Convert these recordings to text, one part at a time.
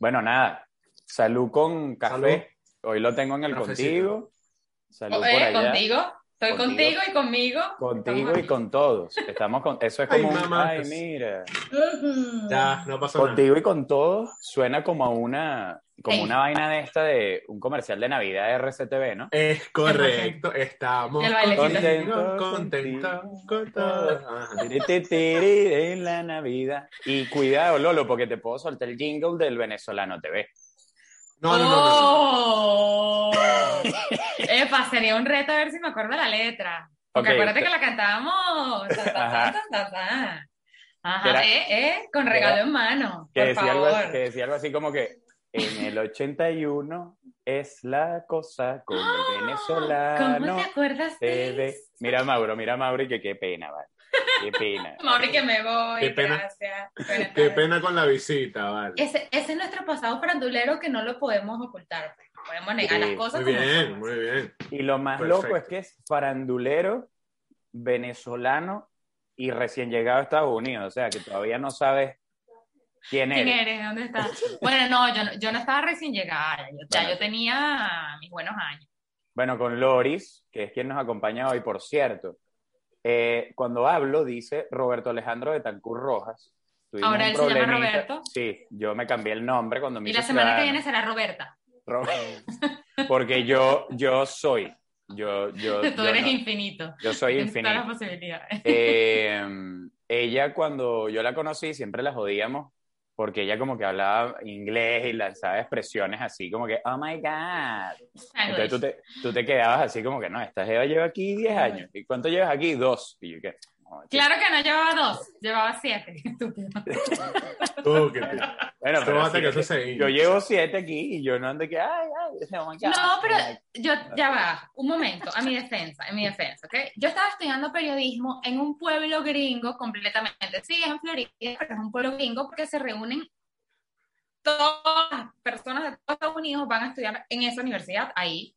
Bueno, nada. Salud con café. Salud. Hoy lo tengo en el Cafecito. contigo. Salud Eh, por allá. contigo. Estoy Contigo. contigo, y conmigo. Contigo y con todos. Estamos con. Eso es Ay, como un. mamá. Ay, mira. Ya, no pasa nada. Contigo y con todos suena como a una. Como Ey. una vaina de esta de un comercial de Navidad de RCTV, ¿no? Es correcto, estamos contentos, Contentos con todo. En la Navidad. Y cuidado, Lolo, porque te puedo soltar el jingle del venezolano TV. No, no, no, no, no. ¡Oh! Epa, sería un reto a ver si me acuerdo la letra. Porque acuérdate que la cantábamos. Ajá. Ajá, era- eh, eh, con regalo en mano. Que por decía, algo, favor. que decía algo así como que en el 81 es la cosa con el venezolano. ¿Cómo te acuerdas de eso? Mira Mauro, mira Mauro y que qué pena, vale. Qué pena. Mauri, que me voy. Qué pena. Gracias. Qué pena con la visita, vale. Ese, ese es nuestro pasado farandulero que no lo podemos ocultar. pues. Podemos negar Sí, las cosas Muy como bien, muy bien. Y lo más Perfecto. loco es que es farandulero, venezolano y recién llegado a Estados Unidos. O sea, que todavía no sabes quién ¿Quién eres. eres? ¿Dónde estás? Bueno, no, yo no, yo no estaba recién llegada. Yo, ya Bueno. yo tenía mis buenos años. Bueno, con Loris, que es quien nos acompaña hoy, por cierto. Eh, cuando hablo, dice Roberto Alejandro de Tancur Rojas. Tuvimos Ahora él se llama. Roberto. Sí, yo me cambié el nombre cuando me Y la semana que viene será Roberta. Ro- Porque yo, yo soy. Yo, yo, Tú yo eres no- infinito. yo soy Tienes todas las infinito. posibilidades. Eh, ella cuando yo la conocí siempre la jodíamos porque ella como que hablaba inglés y lanzaba expresiones así como que, oh my God. Entonces tú te, tú te quedabas así como que, no, esta Jeva lleva aquí 10 años. ¿Y cuánto llevas aquí? Dos. Y yo que, no. Claro que no llevaba dos, llevaba siete. Estúpido. Tú, que te- Bueno, pero sí, que eso se yo llevo siete aquí y yo no ando que, ay, ay. No, pero yo, ya va, un momento, a mi defensa, en mi defensa, ¿ok? Yo estaba estudiando periodismo en un pueblo gringo completamente. Sí, es en Florida, pero es un pueblo gringo porque se reúnen todas las personas de todos Estados Unidos van a estudiar en esa universidad ahí,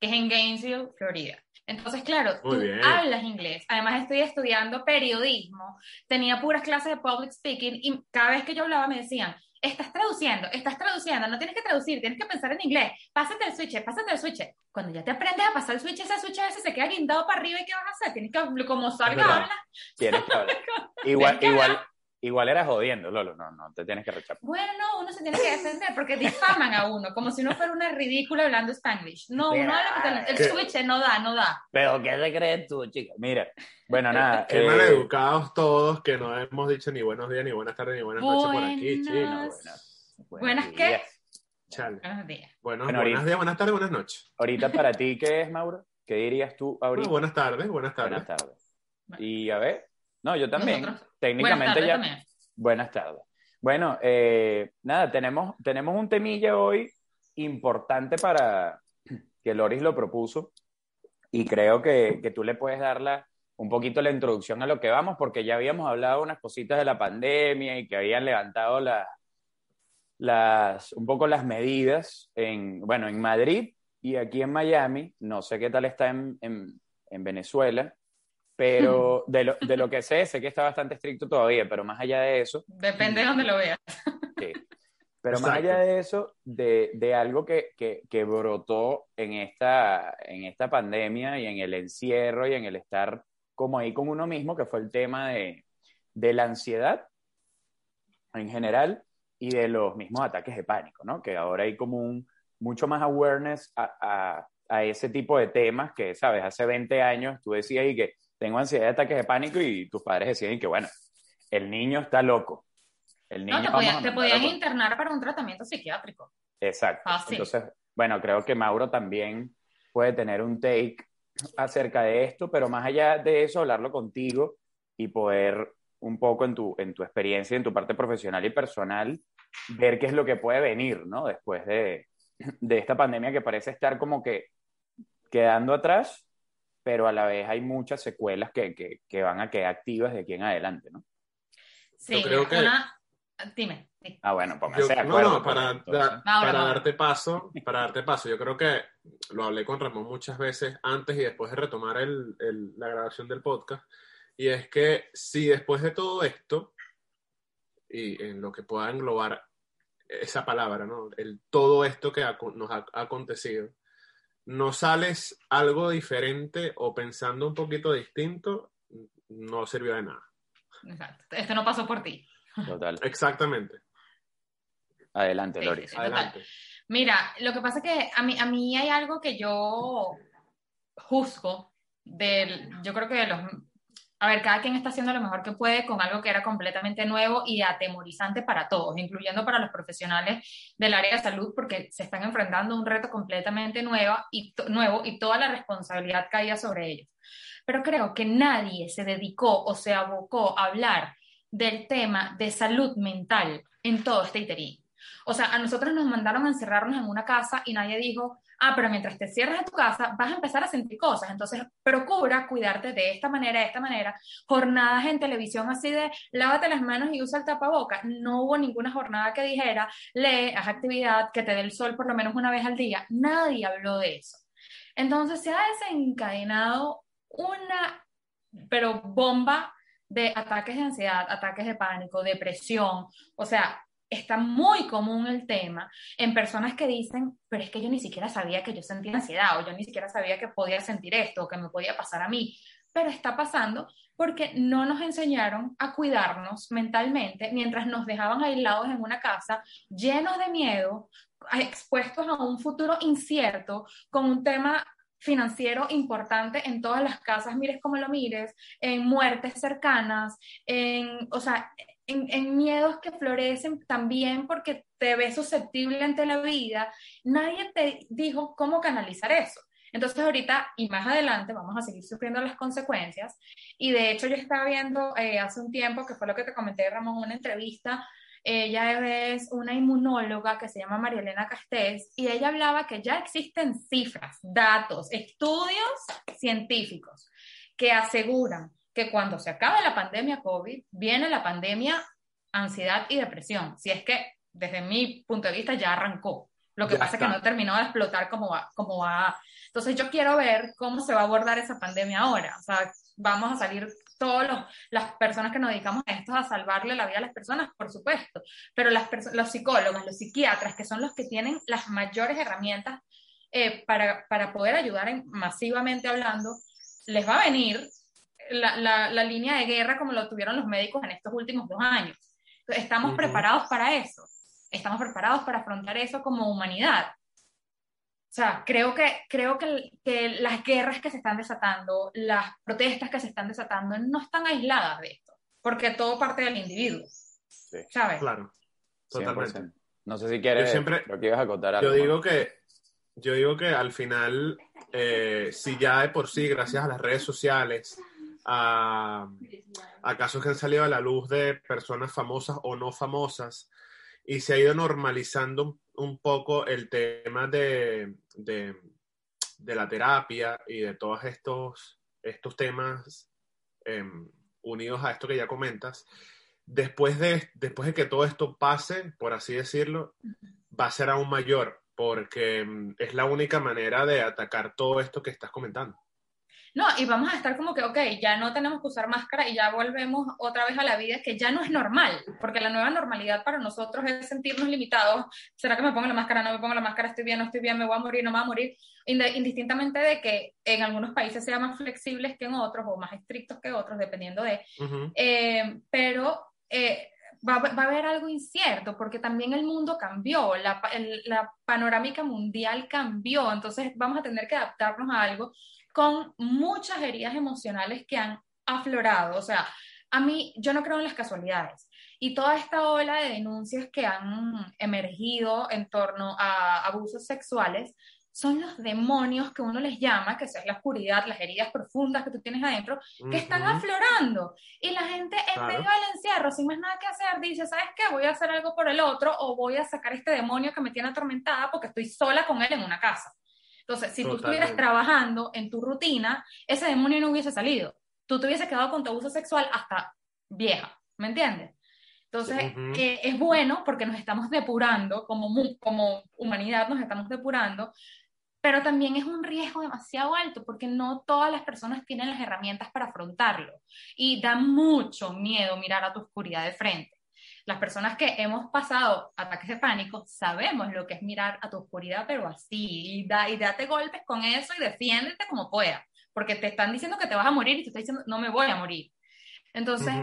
que es en Gainesville, Florida. Entonces, claro, Muy tú bien. hablas inglés. Además, estoy estudiando periodismo. Tenía puras clases de public speaking y cada vez que yo hablaba me decían, estás traduciendo, estás traduciendo, no tienes que traducir, tienes que pensar en inglés. Pásate el switch, pásate el switch. Cuando ya te aprendes a pasar el switch, ese switch a veces se queda guindado para arriba y ¿qué vas a hacer? Tienes que, como salga, habla. Tienes que hablar. Igual, igual, igual era jodiendo, Lolo. No, no, te tienes que rechazar. Bueno, no, uno se tiene que defender porque difaman a uno, como si uno fuera una ridícula hablando spanglish. No, uno habla porque el switch no da, no da. Pero ¿qué te crees tú, chica? Mira, bueno, nada. Qué eh, maleducados todos que no hemos dicho ni buenos días, ni buenas tardes, ni buenas noches por aquí, Buenas. chicos. buenos ¿Buenas qué? días. Chale. Buenos días. Bueno, Bueno, buenos ahorita- días, buenas tardes, buenas noches. Ahorita para ti, ¿qué es, Mauro? ¿Qué dirías tú Bueno, ahorita? buenas tardes, buenas tardes. Buenas tardes. Bueno. Y a ver, no, yo también. Nosotros. Técnicamente ya. también. Buenas tardes. Bueno, eh, nada, tenemos, tenemos un temilla hoy importante para que Loris lo propuso y creo que, que tú le puedes dar la- un poquito la introducción a lo que vamos, porque ya habíamos hablado unas cositas de la pandemia y que habían levantado la- las, un poco las medidas en, bueno, en Madrid y aquí en Miami. No sé qué tal está en, en- en Venezuela, pero de lo, de lo que sé, sé que está bastante estricto todavía, pero más allá de eso, Depende de donde lo veas. Sí. Pero más Exacto. allá de eso, de, de algo que, que, que brotó en esta, en esta pandemia y en el encierro y en el estar como ahí con uno mismo, que fue el tema de, de la ansiedad en general y de los mismos ataques de pánico, ¿no? Que ahora hay como un mucho más awareness a, a, a ese tipo de temas que, ¿sabes? Hace 20 años tú decías y que tengo ansiedad ataques de pánico y tus padres decían que, bueno, el niño está loco. El niño No, te, te podían con- internar para un tratamiento psiquiátrico. Exacto. Fácil. Entonces, bueno, creo que Mauro también puede tener un take acerca de esto, pero más allá de eso, hablarlo contigo y poder un poco en tu, en tu experiencia, en tu parte profesional y personal, ver qué es lo que puede venir, ¿no? Después de, de esta pandemia que parece estar como que quedando atrás, pero a la vez hay muchas secuelas que, que, que van a quedar activas de aquí en adelante, ¿no? Sí, creo mira, que- una... Dime. sí. Ah, bueno, pónganse Yo- de acuerdo. no, pues, para, da- Mauro. darte paso, para darte paso, yo creo que lo hablé con Ramón muchas veces antes y después de retomar el- el- la grabación del podcast, y es que si después de todo esto, y en lo que pueda englobar esa palabra, ¿no? El, todo esto que nos ha, acontecido, no sales algo diferente o pensando un poquito distinto, no sirvió de nada. Exacto. Esto no pasó por ti. Total. Exactamente. Adelante, Loris. Adelante. Mira, lo que pasa es que a mí, a mí hay algo que yo juzgo del, yo creo que de los a ver, cada quien está haciendo lo mejor que puede con algo que era completamente nuevo y atemorizante para todos, incluyendo para los profesionales del área de salud, porque se están enfrentando a un reto completamente nueva y nuevo y toda la responsabilidad caía sobre ellos. Pero creo que nadie se dedicó o se abocó a hablar del tema de salud mental en todo este iterín. O sea, a nosotros nos mandaron a encerrarnos en una casa y nadie dijo, ah, pero mientras te cierras en tu casa vas a empezar a sentir cosas, entonces procura cuidarte de esta manera, de esta manera. Jornadas en televisión así de lávate las manos y usa el tapabocas. No hubo ninguna jornada que dijera lee, haz actividad, que te dé el sol por lo menos una vez al día. Nadie habló de eso. Entonces se ha desencadenado una, pero bomba de ataques de ansiedad, ataques de pánico, depresión, o sea, está muy común el tema en personas que dicen, pero es que yo ni siquiera sabía que yo sentía ansiedad o yo ni siquiera sabía que podía sentir esto o que me podía pasar a mí, pero está pasando porque no nos enseñaron a cuidarnos mentalmente mientras nos dejaban aislados en una casa llenos de miedo, expuestos a un futuro incierto, con un tema financiero importante en todas las casas, mires como lo mires, en muertes cercanas, en, o sea, en, miedos que florecen también porque te ves susceptible ante la vida, nadie te dijo cómo canalizar eso. Entonces ahorita y más adelante vamos a seguir sufriendo las consecuencias. Y de hecho yo estaba viendo eh, hace un tiempo, que fue lo que te comenté, Ramón, una entrevista, ella es una inmunóloga que se llama María Elena Castés y ella hablaba que ya existen cifras, datos, estudios científicos que aseguran que cuando se acabe la pandemia COVID, viene la pandemia ansiedad y depresión. Si es que desde mi punto de vista ya arrancó. Lo que pasa es que no terminó de explotar como va, como va. Entonces yo quiero ver cómo se va a abordar esa pandemia ahora. O sea, vamos a salir todas las personas que nos dedicamos a esto a salvarle la vida a las personas, por supuesto, pero las los psicólogos, los psiquiatras, que son los que tienen las mayores herramientas eh, para, para, poder ayudar en, masivamente hablando, les va a venir la, la, línea de guerra como lo tuvieron los médicos en estos últimos dos años. Estamos preparados para eso, estamos preparados para afrontar eso como humanidad. O sea, creo que, creo que, que, las guerras que se están desatando, las protestas que se están desatando, no están aisladas de esto, porque todo parte del individuo. ¿Sabes? Claro, totalmente. No sé si quieres, siempre, lo que ibas a contar algo. Yo digo que, yo digo que al final, eh, si ya de por sí, gracias a las redes sociales, a, casos que han salido a la luz de personas famosas o no famosas y se ha ido normalizando un, poco el tema de, de, la terapia y de todos estos, estos temas em, unidos a esto que ya comentas. Después de, después de que todo esto pase, por así decirlo, va a ser aún mayor, porque em, es la única manera de atacar todo esto que estás comentando. No, y vamos a estar como que, ok, ya no tenemos que usar máscara y ya volvemos otra vez a la vida, que ya no es normal, porque la nueva normalidad para nosotros es sentirnos limitados. ¿Será que me pongo la máscara? No me pongo la máscara, estoy bien, no estoy bien, me voy a morir, no me voy a morir. Indistintamente de que en algunos países sean más flexibles que en otros o más estrictos que otros, dependiendo de. Eh, pero. Eh, Va, va, a haber algo incierto, porque también el mundo cambió, la, la, panorámica mundial cambió, entonces vamos a tener que adaptarnos a algo con muchas heridas emocionales que han aflorado. O sea, a mí, yo no creo en las casualidades. Y toda esta ola de denuncias que han emergido en torno a abusos sexuales son los demonios que uno les llama, que es la oscuridad, las heridas profundas que tú tienes adentro, que están aflorando. Y la gente en medio del encierro, sin más nada que hacer, dice, ¿sabes qué? Voy a hacer algo por el otro o voy a sacar este demonio que me tiene atormentada porque estoy sola con él en una casa. Entonces, si tú estuvieras trabajando en tu rutina, ese demonio no hubiese salido. Tú te hubieses quedado con tu abuso sexual hasta vieja, ¿me entiendes? Entonces, que es bueno porque nos estamos depurando, como, como humanidad nos estamos depurando, pero también es un riesgo demasiado alto porque no todas las personas tienen las herramientas para afrontarlo y da mucho miedo mirar a tu oscuridad de frente. Las personas que hemos pasado ataques de pánico sabemos lo que es mirar a tu oscuridad, pero así, y, da, y date golpes con eso y defiéndete como puedas, porque te están diciendo que te vas a morir y te estás diciendo, no me voy a morir. Entonces,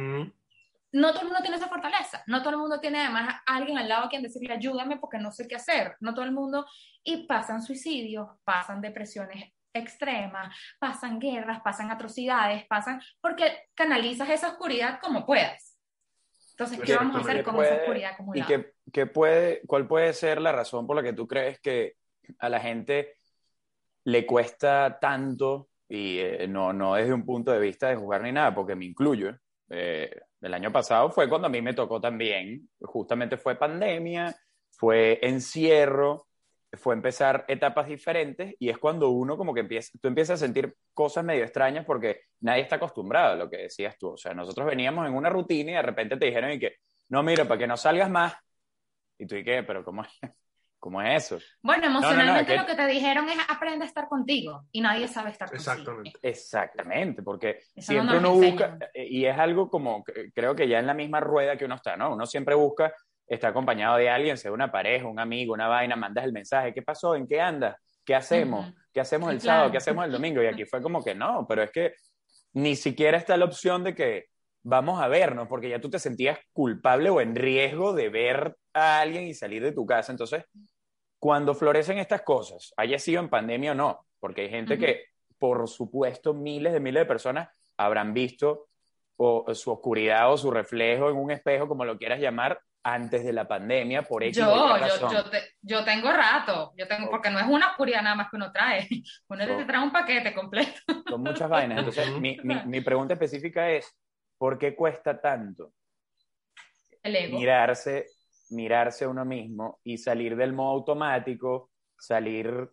no todo el mundo tiene esa fortaleza, no todo el mundo tiene además a alguien al lado a quien decirle ayúdame porque no sé qué hacer, no todo el mundo, y pasan suicidios, pasan depresiones extremas, pasan guerras, pasan atrocidades, pasan, porque canalizas esa oscuridad como puedas. Entonces, ¿qué vamos a hacer con esa oscuridad acumulada? ¿Y qué, puede, cuál puede ser la razón por la que tú crees que a la gente le cuesta tanto, y eh, no, no desde un punto de vista de jugar ni nada, porque me incluyo, eh, el año pasado fue cuando a mí me tocó también, justamente fue pandemia, fue encierro, fue empezar etapas diferentes y es cuando uno como que empieza, tú empiezas a sentir cosas medio extrañas porque nadie está acostumbrado a lo que decías tú. O sea, nosotros veníamos en una rutina y de repente te dijeron y que, no, mira, para que no salgas más. Y tú y qué, pero ¿cómo es, cómo es eso? Bueno, emocionalmente lo que te dijeron es aprende a estar contigo y nadie sabe estar contigo. Exactamente. Exactamente, porque siempre uno busca, y es algo como, creo que ya en la misma rueda que uno está, ¿no? Uno siempre busca está acompañado de alguien, sea una pareja, un amigo, una vaina, mandas el mensaje, ¿qué pasó? ¿En qué andas? ¿Qué hacemos? ¿Qué hacemos el sábado? ¿Qué hacemos el domingo? Y aquí fue como que no, pero es que ni siquiera está la opción de que vamos a vernos, porque ya tú te sentías culpable o en riesgo de ver a alguien y salir de tu casa. Entonces, cuando florecen estas cosas, haya sido en pandemia o no, porque hay gente que, por supuesto, miles de miles de personas habrán visto o, su oscuridad o su reflejo en un espejo, como lo quieras llamar, antes de la pandemia, por X yo, yo, yo, yo, tengo rato, yo tengo, porque no es una oscuridad nada más que uno trae, uno te trae un paquete completo. Son muchas vainas. Entonces, mi, mi, mi, pregunta específica es, ¿por qué cuesta tanto El ego. mirarse, mirarse a uno mismo y salir del modo automático, salir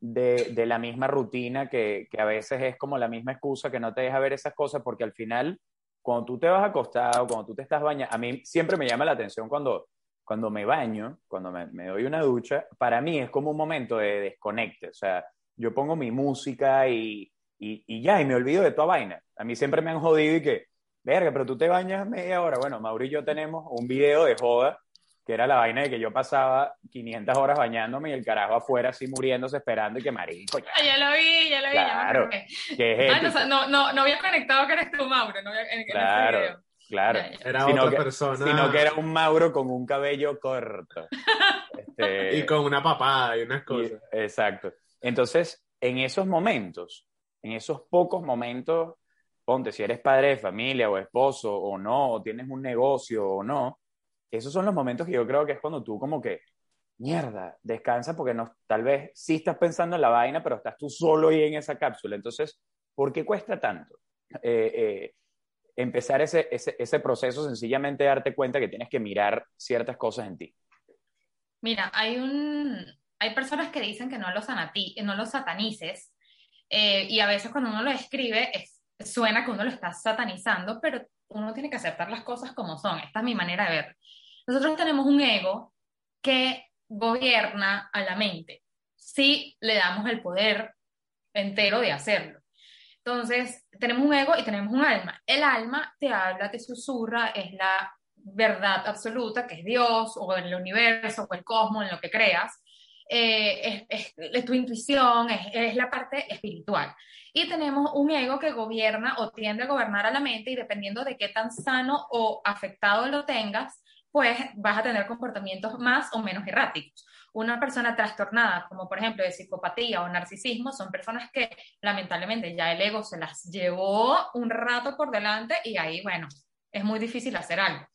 de, de la misma rutina que, que a veces es como la misma excusa que no te deja ver esas cosas porque al final cuando tú te vas acostado, cuando tú te estás bañando, a mí siempre me llama la atención cuando, cuando me baño, cuando me, me, doy una ducha, para mí es como un momento de desconecte, o sea, yo pongo mi música y, y, y ya, y me olvido de toda vaina. A mí siempre me han jodido y que, verga, pero tú te bañas media hora. Bueno, Mauro y yo tenemos un video de joda que era la vaina de que yo pasaba 500 horas bañándome y el carajo afuera así muriéndose esperando y que marico. Ya, ya lo vi, ya lo vi. Claro. Ya que es ah, no, no, no, había conectado que eres tú, Mauro. No había, en, claro, video. claro. Era sino otra que, persona. Sino que era un Mauro con un cabello corto. este, y con una papada y unas cosas. Y, exacto. Entonces, en esos momentos, en esos pocos momentos, ponte, si eres padre de familia o esposo o no, o tienes un negocio o no, esos son los momentos que yo creo que es cuando tú como que, mierda, descansa porque no, tal vez sí estás pensando en la vaina, pero estás tú solo ahí en esa cápsula. Entonces, ¿por qué cuesta tanto eh, eh, empezar ese, ese, proceso, sencillamente darte cuenta que tienes que mirar ciertas cosas en ti? Mira, hay, un, hay personas que dicen que no los, sanati, no los satanices eh, y a veces cuando uno lo escribe es, suena que uno lo está satanizando, pero uno tiene que aceptar las cosas como son. Esta es mi manera de ver. Nosotros tenemos un ego que gobierna a la mente si le damos el poder entero de hacerlo. Entonces, tenemos un ego y tenemos un alma. El alma te habla, te susurra, es la verdad absoluta, que es Dios o el universo o el cosmos, en lo que creas. Eh, es, tu intuición, es, la parte espiritual. Y tenemos un ego que gobierna o tiende a gobernar a la mente y dependiendo de qué tan sano o afectado lo tengas, pues vas a tener comportamientos más o menos erráticos. Una persona trastornada, como por ejemplo de psicopatía o narcisismo, son personas que lamentablemente ya el ego se las llevó un rato por delante y ahí, bueno, es muy difícil hacer algo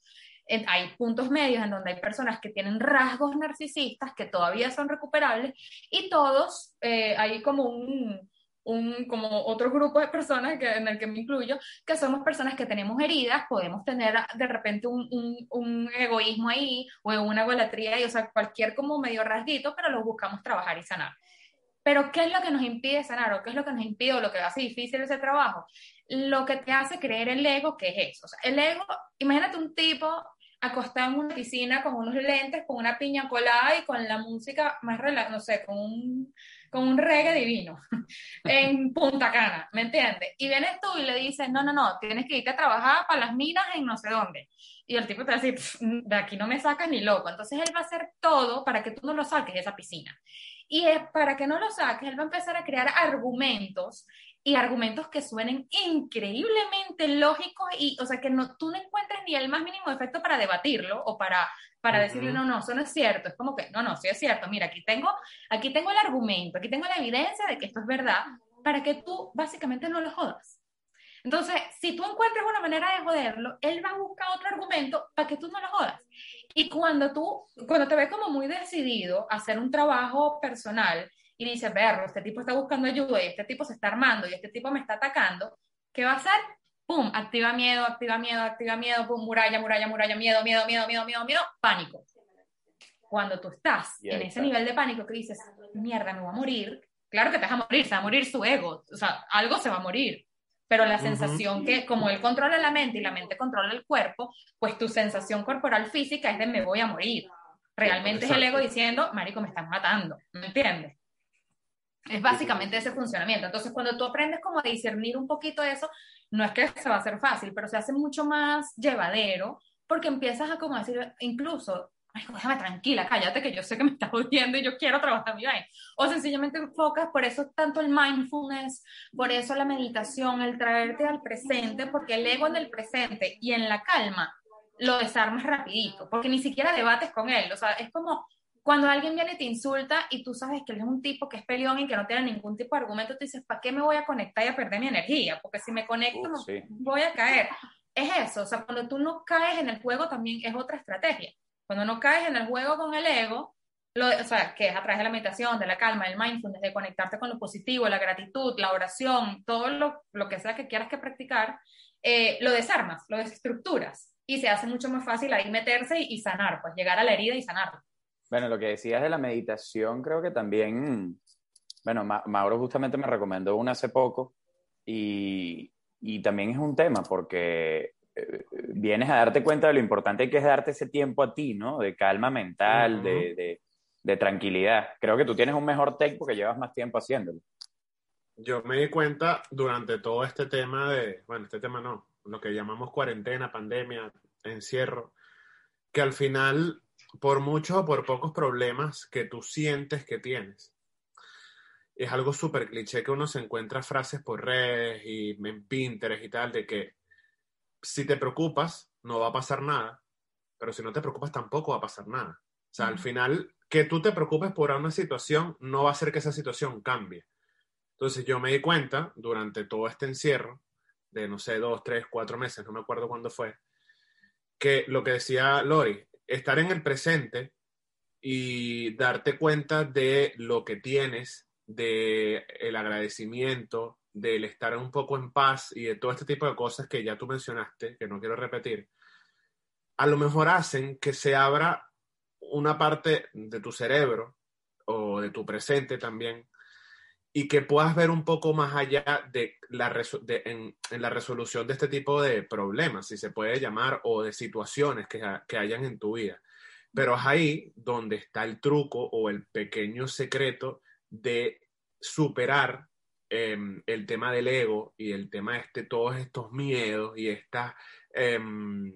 hay puntos medios en donde hay personas que tienen rasgos narcisistas que todavía son recuperables y todos, eh, hay como un, un, como otro grupo de personas que, en el que me incluyo, que somos personas que tenemos heridas, podemos tener de repente un, un, un egoísmo ahí o una golatría, y, o sea, cualquier como medio rasguito, pero lo buscamos trabajar y sanar. Pero ¿qué es lo que nos impide sanar o qué es lo que nos impide o lo que hace difícil ese trabajo? Lo que te hace creer el ego, que es eso. El ego, imagínate un tipo acostado en una piscina con unos lentes, con una piña colada y con la música más relajada, no sé, con un, con un reggae divino en Punta Cana, ¿me entiendes? Y vienes tú y le dices, no, no, no, tienes que irte a trabajar para las minas en no sé dónde. Y el tipo te va a decir, de aquí no me sacas ni loco. Entonces él va a hacer todo para que tú no lo saques de esa piscina. Y es para que no lo saques, él va a empezar a crear argumentos y argumentos que suenen increíblemente lógicos y, o sea, que no, tú no encuentres ni el más mínimo efecto para debatirlo o para, para decirle, no, no, eso no es cierto. Es como que, no, no, sí es cierto. Mira, aquí tengo, aquí tengo el argumento, aquí tengo la evidencia de que esto es verdad, para que tú básicamente no lo jodas. Entonces, si tú encuentras una manera de joderlo, él va a buscar otro argumento para que tú no lo jodas. Y cuando tú, cuando te ves como muy decidido a hacer un trabajo personal y dices, verlo, este tipo está buscando ayuda y este tipo se está armando y este tipo me está atacando, ¿qué va a hacer? ¡Pum! Activa miedo, activa miedo, activa miedo, pum, muralla, muralla, muralla, miedo, miedo, miedo, miedo, miedo, miedo, pánico. Cuando tú estás en ese nivel de pánico que dices, mierda, me voy a morir, claro que te vas a morir, se va a morir su ego, o sea, algo se va a morir pero la sensación que como él controla la mente y la mente controla el cuerpo, pues tu sensación corporal física es de me voy a morir. Realmente es el ego diciendo, marico, me están matando, ¿me entiendes? Es básicamente ese funcionamiento. Entonces, cuando tú aprendes como a discernir un poquito eso, no es que se va a hacer fácil, pero se hace mucho más llevadero porque empiezas a como decir, incluso ay, déjame tranquila, cállate que yo sé que me estás odiando y yo quiero trabajar mi bien. O sencillamente enfocas, por eso tanto el mindfulness, por eso la meditación, el traerte al presente, porque el ego en el presente y en la calma lo desarmas rapidito, porque ni siquiera debates con él, o sea, es como cuando alguien viene y te insulta y tú sabes que él es un tipo que es peleón y que no tiene ningún tipo de argumento, tú dices, ¿para qué me voy a conectar y a perder mi energía? Porque si me conecto, voy a caer. Es eso, o sea, cuando tú no caes en el juego también es otra estrategia. Cuando no caes en el juego con el ego, lo, o sea, que es a través de la meditación, de la calma, del mindfulness, de conectarte con lo positivo, la gratitud, la oración, todo lo, lo que sea que quieras que practicar, eh, lo desarmas, lo desestructuras y se hace mucho más fácil ahí meterse y, sanar, pues llegar a la herida y sanarla. Bueno, lo que decías de la meditación, creo que también, bueno, Mauro justamente me recomendó una hace poco y, y también es un tema porque vienes a darte cuenta de lo importante que es darte ese tiempo a ti, ¿no? De calma mental, de, de, tranquilidad. Creo que tú tienes un mejor tech porque llevas más tiempo haciéndolo. Yo me di cuenta durante todo este tema de, bueno, este tema no, lo que llamamos cuarentena, pandemia, encierro, que al final, por muchos o por pocos problemas que tú sientes que tienes, es algo súper cliché que uno se encuentra frases por redes y en Pinterest y tal, de que si te preocupas, no va a pasar nada, pero si no te preocupas tampoco va a pasar nada. O sea, al final, que tú te preocupes por una situación no va a hacer que esa situación cambie. Entonces yo me di cuenta durante todo este encierro, de no sé, dos, tres, cuatro meses, no me acuerdo cuándo fue, que lo que decía Lori, estar en el presente y darte cuenta de lo que tienes, de el agradecimiento, del estar un poco en paz y de todo este tipo de cosas que ya tú mencionaste, que no quiero repetir, a lo mejor hacen que se abra una parte de tu cerebro o de tu presente también y que puedas ver un poco más allá de la en, la resolución de este tipo de problemas, si se puede llamar, o de situaciones que, que hayan en tu vida. Pero es ahí donde está el truco o el pequeño secreto de superar Em, el tema del ego y el tema de este, todos estos miedos y estas, em,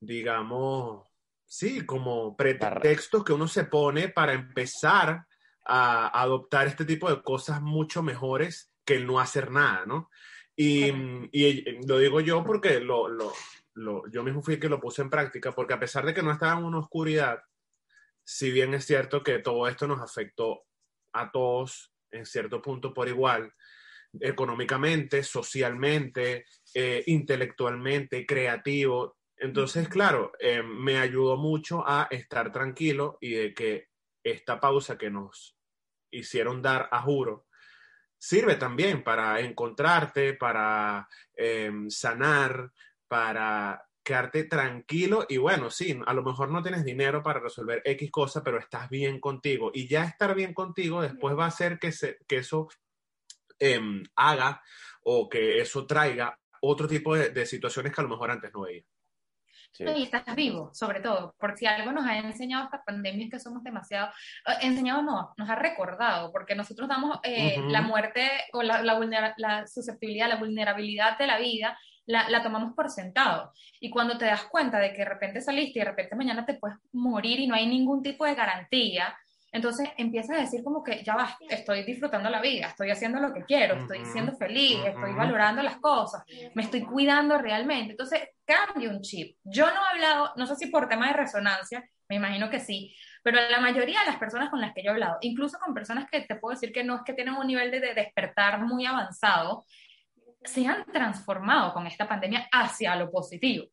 digamos, sí, como pretextos que uno se pone para empezar a adoptar este tipo de cosas mucho mejores que el no hacer nada, ¿no? Y, lo digo yo porque lo, yo mismo fui el que lo puse en práctica, porque a pesar de que no estaba en una oscuridad, si bien es cierto que todo esto nos afectó a todos en cierto punto por igual, económicamente, socialmente, eh, intelectualmente, creativo. Entonces, claro, eh, me ayudó mucho a estar tranquilo y de que esta pausa que nos hicieron dar a juro sirve también para encontrarte, para em, sanar, para quedarte tranquilo y bueno, sí, a lo mejor no tienes dinero para resolver X cosa, pero estás bien contigo y ya estar bien contigo después va a hacer que, se, que eso em, haga o que eso traiga otro tipo de, situaciones que a lo mejor antes no veía. Y estás vivo, sobre todo, porque si algo nos ha enseñado esta pandemia es que somos demasiado, eh, enseñado no, nos ha recordado, porque nosotros damos eh, la muerte o la, la, la, susceptibilidad, la vulnerabilidad de la vida, la, la, tomamos por sentado. Y cuando te das cuenta de que de repente saliste y de repente mañana te puedes morir y no hay ningún tipo de garantía, entonces empiezas a decir como que ya va, estoy disfrutando la vida, estoy haciendo lo que quiero, estoy siendo feliz, estoy valorando las cosas, me estoy cuidando realmente. Entonces cambia un chip. Yo no he hablado, no sé si por tema de resonancia, me imagino que sí, pero la mayoría de las personas con las que yo he hablado, incluso con personas que te puedo decir que no es que tienen un nivel de despertar muy avanzado, se han transformado con esta pandemia hacia lo positivo.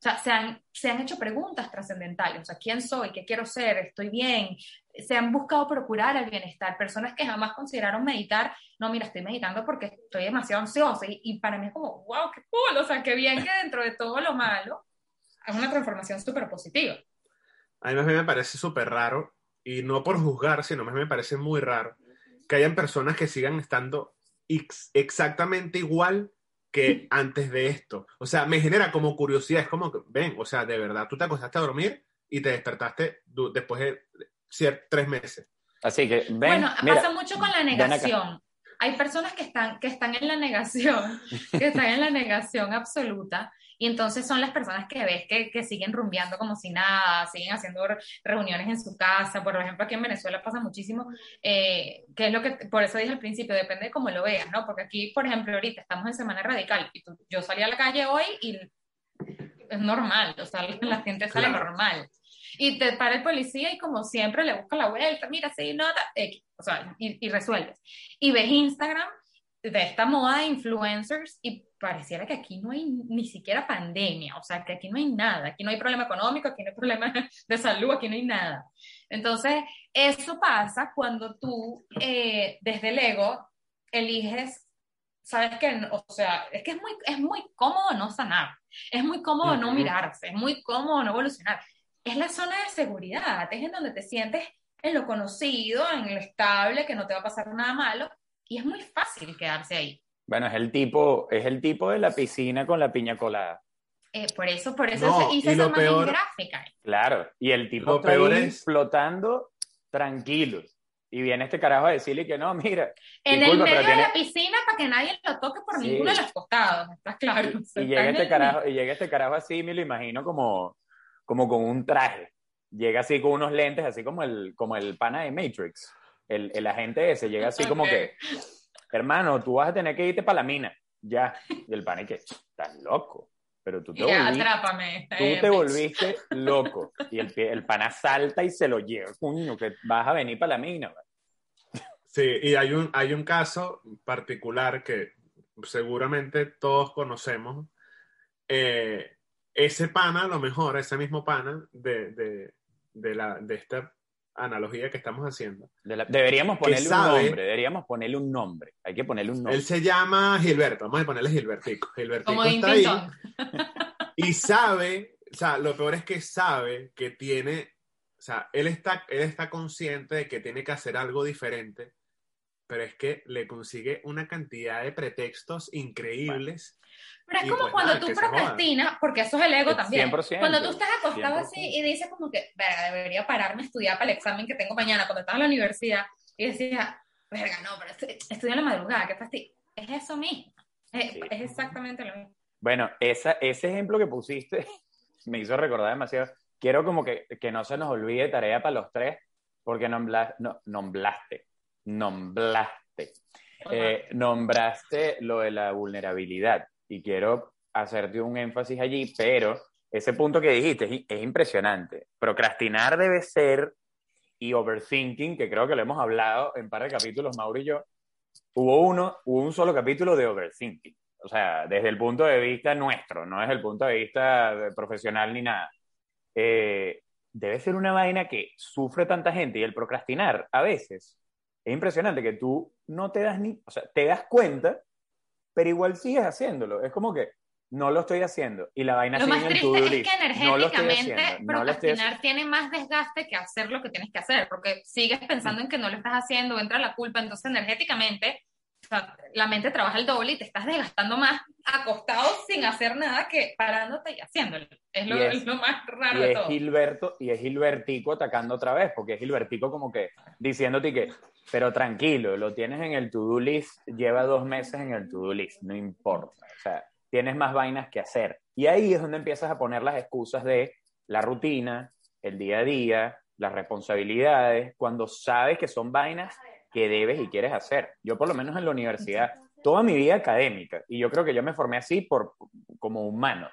O sea, se han, se han hecho preguntas trascendentales, o sea, ¿quién soy? ¿Qué quiero ser? ¿Estoy bien? Se han buscado procurar el bienestar. Personas que jamás consideraron meditar, no, mira, estoy meditando porque estoy demasiado ansiosa y, y para mí es como, wow, qué cool, o sea, qué bien que dentro de todo lo malo es una transformación súper positiva. A mí me parece súper raro, y no por juzgar, sino me parece muy raro que hayan personas que sigan estando exactamente igual que antes de esto. O sea, me genera como curiosidad, es como que, ven, o sea, de verdad, tú te acostaste a dormir y te despertaste después de tres meses. Así que, ven, Bueno, pasa mucho con la negación. Hay personas que están, que están en la negación, que están en la negación absoluta, y entonces son las personas que ves que, que, siguen rumbeando como si nada, siguen haciendo reuniones en su casa. Por ejemplo, aquí en Venezuela pasa muchísimo, eh, que es lo que, por eso dije al principio, depende de cómo lo veas, ¿no? Porque aquí, por ejemplo, ahorita estamos en Semana Radical y yo salí a la calle hoy y es normal, o sea, la gente sale normal. Y te para el policía y como siempre le busca la vuelta, mira, sí, nota, X, o sea, y, y resuelves. Y ves Instagram de esta moda de influencers y pareciera que aquí no hay ni siquiera pandemia, o sea, que aquí no hay nada, aquí no hay problema económico, aquí no hay problema de salud, aquí no hay nada. Entonces, eso pasa cuando tú, eh, desde el ego, eliges, sabes que, o sea, es que es muy, es muy cómodo no sanar, es muy cómodo no mirarse, es muy cómodo no evolucionar. Es la zona de seguridad, es en donde te sientes en lo conocido, en lo estable, que no te va a pasar nada malo, y es muy fácil quedarse ahí. Bueno, es el tipo, es el tipo de la piscina con la piña colada. Eh, por eso, por eso hice esa imagen gráfica. Claro, y el tipo está ahí flotando tranquilo. Y viene este carajo a decirle que no, mira. En el medio de la piscina para que nadie lo toque por ninguno de los costados, está claro. Y, llega este carajo, y llega este carajo así, me lo imagino como, como con un traje. Llega así con unos lentes, así como el, como el pana de Matrix. El, el agente ese llega así como que hermano, tú vas a tener que irte para la mina, ya. Y el pan que, estás loco, pero tú te, volviste, tú te eh, volviste loco. Y el, el pana salta y se lo lleva, coño, que vas a venir para la mina. Sí, y hay un, hay un caso particular que seguramente todos conocemos. Eh, ese pana, a lo mejor, ese mismo pana de, de, de, la, de esta analogía que estamos haciendo. deberíamos ponerle un nombre, deberíamos ponerle un nombre. Hay que ponerle un nombre. Él se llama Gilberto, vamos a ponerle Gilbertico. Gilbertico está ahí y sabe, o sea, lo peor es que sabe que tiene, o sea, él está, él está consciente de que tiene que hacer algo diferente, pero es que le consigue una cantidad de pretextos increíbles. Pero es como pues cuando tú procrastinas, porque eso es el ego también. Cuando tú estás acostado así y dices como que, verga, debería pararme a estudiar para el examen que tengo mañana cuando estaba en la universidad, y decía, verga, no, pero estudio en la madrugada, qué fastidio. Es eso mismo. Es, exactamente lo mismo. Bueno, esa, ese ejemplo que pusiste me hizo recordar demasiado. Quiero como que, que no se nos olvide tarea para los tres, porque nomblaste, no, nombraste, nombraste, eh, nombraste lo de la vulnerabilidad y quiero hacerte un énfasis allí, pero ese punto que dijiste es, impresionante. Procrastinar debe ser y overthinking, que creo que lo hemos hablado en par de capítulos, Mauro y yo, hubo uno, hubo un solo capítulo de overthinking. O sea, desde el punto de vista nuestro, no desde el punto de vista profesional ni nada. Eh, debe ser una vaina que sufre tanta gente y el procrastinar a veces es impresionante que tú no te das ni, o sea, te das cuenta pero igual sigues haciéndolo. Es como que no lo estoy haciendo y la vaina lo más triste es que energéticamente procrastinar tiene más desgaste que hacer lo que tienes que hacer, porque sigues pensando en que no lo estás haciendo, entra la culpa, entonces energéticamente sea, la mente trabaja el doble y te estás desgastando más acostado sin hacer nada que parándote y haciéndolo. Es lo, es- es lo más raro Y de es todo. Gilberto, y es Gilbertico atacando otra vez, porque es Gilbertico como que diciéndote que, pero tranquilo, lo tienes en el to-do list, lleva dos meses en el to-do list, no importa. O sea, tienes más vainas que hacer. Y ahí es donde empiezas a poner las excusas de la rutina, el día a día, las responsabilidades, cuando sabes que son vainas que debes y quieres hacer. Yo por lo menos en la universidad, toda mi vida académica, y yo creo que yo me formé así por, como humano.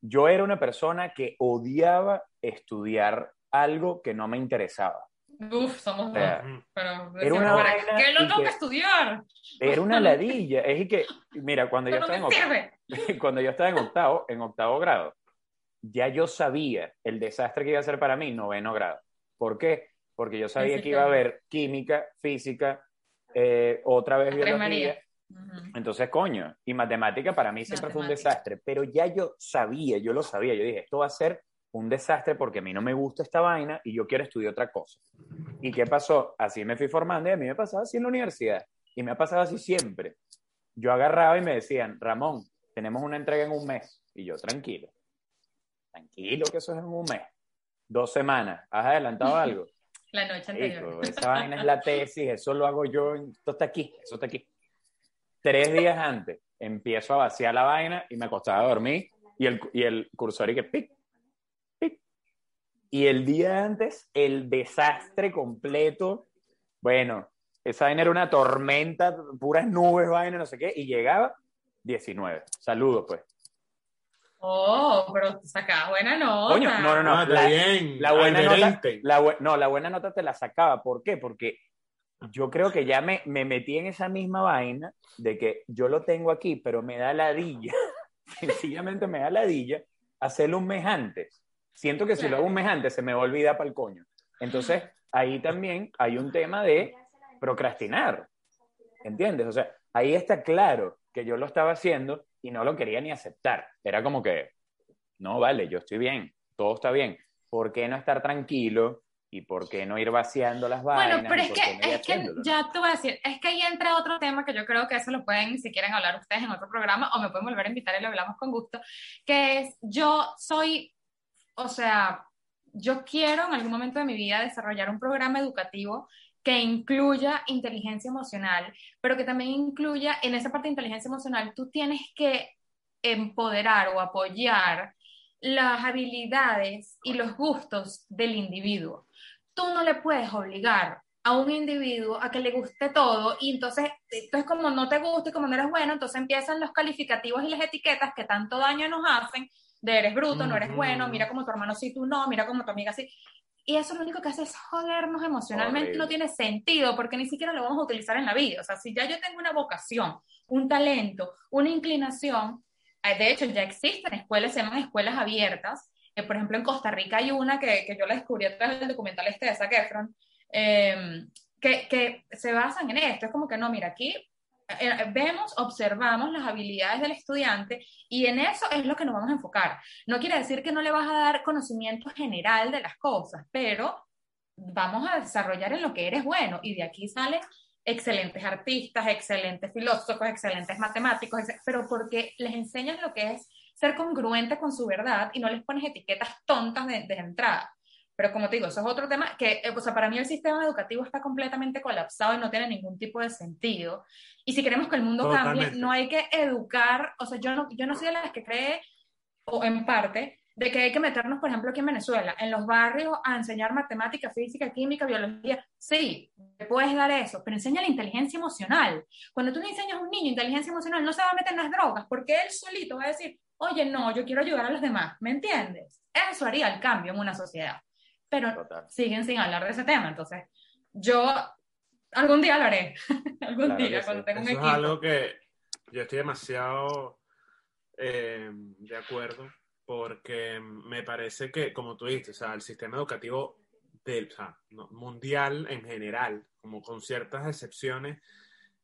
Yo era una persona que odiaba estudiar algo que no me interesaba. Uf, somos O sea, dos. Pero era una decimos, ¿para vaina ¿Qué y lo tengo que- estudiar? Era una ladilla. Es que, mira, cuando yo estaba en octavo, cuando yo estaba en octavo, en octavo grado, ya yo sabía el desastre que iba a ser para mí noveno grado. ¿Por qué? Porque yo sabía que iba a haber química, física, eh, otra vez biología. Entonces, coño, y matemática para mí siempre fue un desastre, pero ya yo sabía, yo lo sabía, yo dije, esto va a ser un desastre porque a mí no me gusta esta vaina y yo quiero estudiar otra cosa. ¿Y qué pasó? Así me fui formando y a mí me pasaba así en la universidad y me ha pasado así siempre. Yo agarraba y me decían, Ramón, tenemos una entrega en un mes y yo, tranquilo, tranquilo que eso es en un mes. Dos semanas, ¿has adelantado algo? La noche anterior. Esa vaina es la tesis, eso lo hago yo, esto está aquí, eso está aquí. Tres días antes empiezo a vaciar la vaina y me acostaba a dormir y el, y el cursor y que pic, pic. Y el día antes, el desastre completo, bueno, esa vaina era una tormenta, puras nubes, vaina, no sé qué, y llegaba 19. Saludos, pues. Oh, pero sacabas buena nota. Coño, no, no, no. Ah, la- bien. La buena nota, la no, la buena nota te la sacaba. ¿Por qué? Porque yo creo que ya me, me metí en esa misma vaina de que yo lo tengo aquí, pero me da ladilla. Sencillamente me da ladilla hacerlo un mes antes. Siento que si lo hago un mes antes se me va a olvidar para el coño. Entonces, ahí también hay un tema de procrastinar. ¿Entiendes? O sea, ahí está claro que yo lo estaba haciendo y no lo quería ni aceptar. Era como que, no, vale, yo estoy bien, todo está bien. ¿Por qué no estar tranquilo? ¿Y por qué no ir vaciando las vainas? Bueno, pero ¿Y es que, no es que ya te voy a decir, es que ahí entra otro tema que yo creo que eso lo pueden, si quieren hablar ustedes en otro programa, o me pueden volver a invitar y lo hablamos con gusto, que es, yo soy, o sea, yo quiero en algún momento de mi vida desarrollar un programa educativo que incluya inteligencia emocional, pero que también incluya, en esa parte de inteligencia emocional, tú tienes que empoderar o apoyar las habilidades y los gustos del individuo. Tú no le puedes obligar a un individuo a que le guste todo y entonces, entonces como no te gusta y como no eres bueno, entonces empiezan los calificativos y las etiquetas que tanto daño nos hacen de eres bruto, no eres bueno, mira como tu hermano sí, tú no, mira como tu amiga sí. Y eso lo único que hace es jodernos emocionalmente, Horrible. no tiene sentido porque ni siquiera lo vamos a utilizar en la vida. O sea, si ya yo tengo una vocación, un talento, una inclinación, eh, de hecho ya existen escuelas, se llaman escuelas abiertas. Eh, por ejemplo, en Costa Rica hay una que, que yo la descubrí a través del documental este de Zac Efron, eh, que, que se basan en esto. Es como que no, mira, aquí vemos, observamos las habilidades del estudiante y en eso es lo que nos vamos a enfocar. No quiere decir que no le vas a dar conocimiento general de las cosas, pero vamos a desarrollar en lo que eres bueno y de aquí salen excelentes artistas, excelentes filósofos, excelentes matemáticos, pero porque les enseñas lo que es ser congruente con su verdad y no les pones etiquetas tontas de, de entrada. Pero como te digo, eso es otro tema que, eh, o sea, para mí el sistema educativo está completamente colapsado y no tiene ningún tipo de sentido. Y si queremos que el mundo cambie, Totalmente. no hay que educar, o sea, yo no, yo no soy de las que cree, o en parte, de que hay que meternos, por ejemplo, aquí en Venezuela, en los barrios a enseñar matemática, física, química, biología. Sí, te puedes dar eso, pero enseña la inteligencia emocional. Cuando tú le enseñas a un niño inteligencia emocional, no se va a meter en las drogas, porque él solito va a decir, oye, no, yo quiero ayudar a los demás, ¿me entiendes? Eso haría el cambio en una sociedad. Pero Total. siguen sin hablar de ese tema, entonces yo algún día lo haré, algún Claro día, sí. cuando tenga un Eso es equipo. algo que yo estoy demasiado eh, de acuerdo porque me parece que, como tú dices, o sea, el sistema educativo del, o sea, no, mundial en general, como con ciertas excepciones,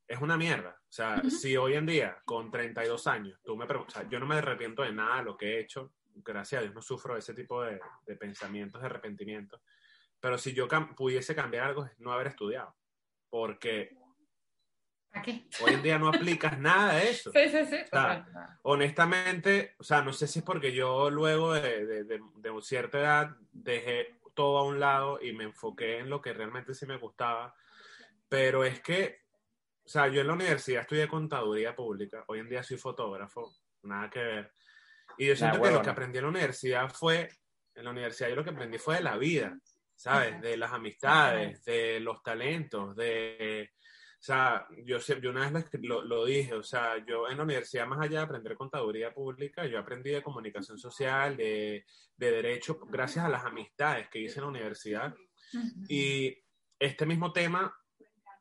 es una mierda. O sea, si hoy en día, con 32 años, tú me preguntas, o sea, yo no me arrepiento de nada de lo que he hecho, gracias a Dios no sufro de ese tipo de, de pensamientos de arrepentimiento, pero si yo cam- pudiese cambiar algo es no haber estudiado, porque. Hoy en día no aplicas nada de eso. Sí, sí, sí. sea, Honestamente, o sea, no sé si es porque yo luego de, de, de, de cierta edad dejé todo a un lado y me enfoqué en lo que realmente sí me gustaba, pero es que, o sea, yo en la universidad estudié contaduría pública, hoy en día soy fotógrafo, nada que ver. Y yo siento que lo que aprendí en la universidad fue, en la universidad yo lo que aprendí fue de la vida, ¿sabes? De las amistades, de los talentos, de o sea, yo, yo una vez lo, lo, dije, o sea, yo en la universidad, más allá de aprender contaduría pública, yo aprendí de comunicación social, de, de derecho, gracias a las amistades que hice en la universidad. Y este mismo tema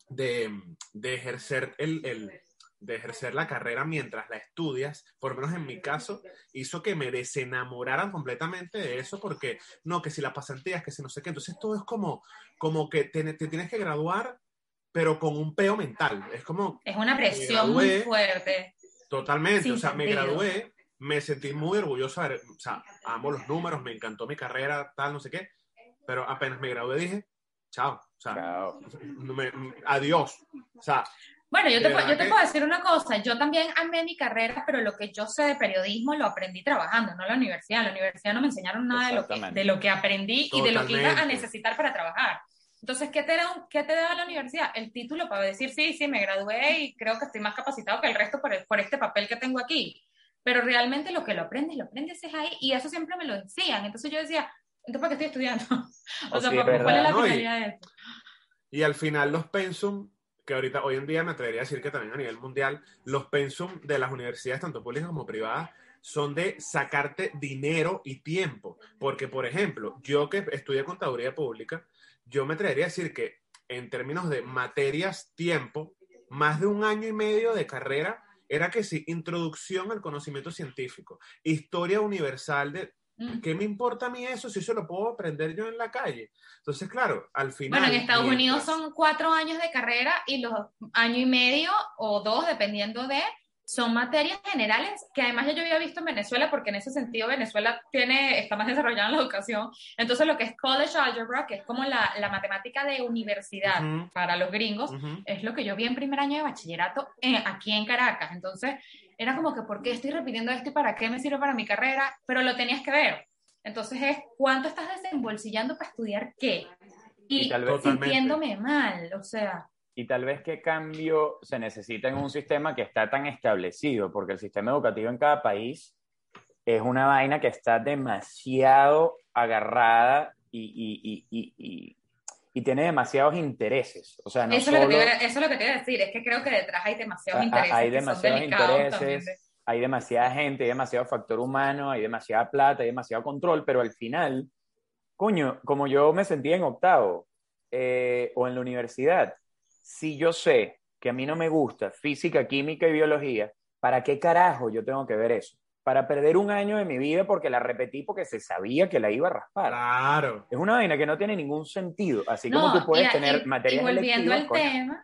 de, de ejercer el, el, de ejercer la carrera mientras la estudias, por lo menos en mi caso, hizo que me desenamoraran completamente de eso, porque no, que si las pasantías, que si no sé qué, entonces todo es como, como que te, te tienes que graduar pero con un peo mental. Es como... Es una presión muy fuerte. Totalmente, o sea, me gradué, me sentí muy orgulloso, o sea, amo los números, me encantó mi carrera, tal, no sé qué, pero apenas me gradué dije, chao, o sea, adiós, o sea... Bueno, yo te, yo te puedo decir una cosa, yo también amé mi carrera, pero lo que yo sé de periodismo lo aprendí trabajando, no en la universidad. En la universidad no me enseñaron nada de lo, que, de lo que aprendí y de lo que iba a necesitar para trabajar. Entonces, ¿qué te, da, ¿qué te da la universidad? El título para decir, sí, sí, me gradué y creo que estoy más capacitado que el resto por, por este papel que tengo aquí. Pero realmente lo que lo aprendes, lo aprendes es ahí y eso siempre me lo decían. Entonces yo decía, ¿entonces para qué estoy estudiando? o oh, sea, ¿cuál es la finalidad de esto? Y al final los pensum, que ahorita, hoy en día me atrevería a decir que también a nivel mundial, los pensum de las universidades, tanto públicas como privadas, son de sacarte dinero y tiempo. Porque, por ejemplo, yo que estudié contaduría pública, yo me atrevería a decir que en términos de materias, tiempo, más de un año y medio de carrera era que sí, introducción al conocimiento científico, historia universal de... Mm. ¿Qué me importa a mí eso si eso lo puedo aprender yo en la calle? Entonces, claro, al final... Bueno, en Estados Unidos son cuatro años de carrera y los año y medio o dos, dependiendo de, son materias generales que además yo había visto en Venezuela, porque en ese sentido Venezuela tiene, está más desarrollada en la educación. Entonces lo que es College Algebra, que es como la, la matemática de universidad para los gringos, es lo que yo vi en primer año de bachillerato eh, aquí en Caracas. Entonces era como que, ¿por qué estoy repitiendo esto y para qué me sirve para mi carrera? Pero lo tenías que ver. Entonces es, ¿cuánto estás desembolsillando para estudiar qué? Y, y sintiéndome mal, o sea y tal vez qué cambio se necesita en un sistema que está tan establecido, porque el sistema educativo en cada país es una vaina que está demasiado agarrada y, y, y, y tiene demasiados intereses. O sea, no eso, solo... es lo que te, eso es lo que te iba a decir, es que creo que detrás hay demasiados intereses. Hay demasiados intereses, hay demasiada gente, hay demasiado factor humano, hay demasiada plata, hay demasiado control, pero al final, coño, como yo me sentí en octavo eh, o en la universidad, si yo sé que a mí no me gusta física, química y biología, ¿para qué carajo yo tengo que ver eso? Para perder un año de mi vida porque la repetí porque se sabía que la iba a raspar. Claro. Es una vaina que no tiene ningún sentido. Así como tú puedes tener materias volviendo al tema,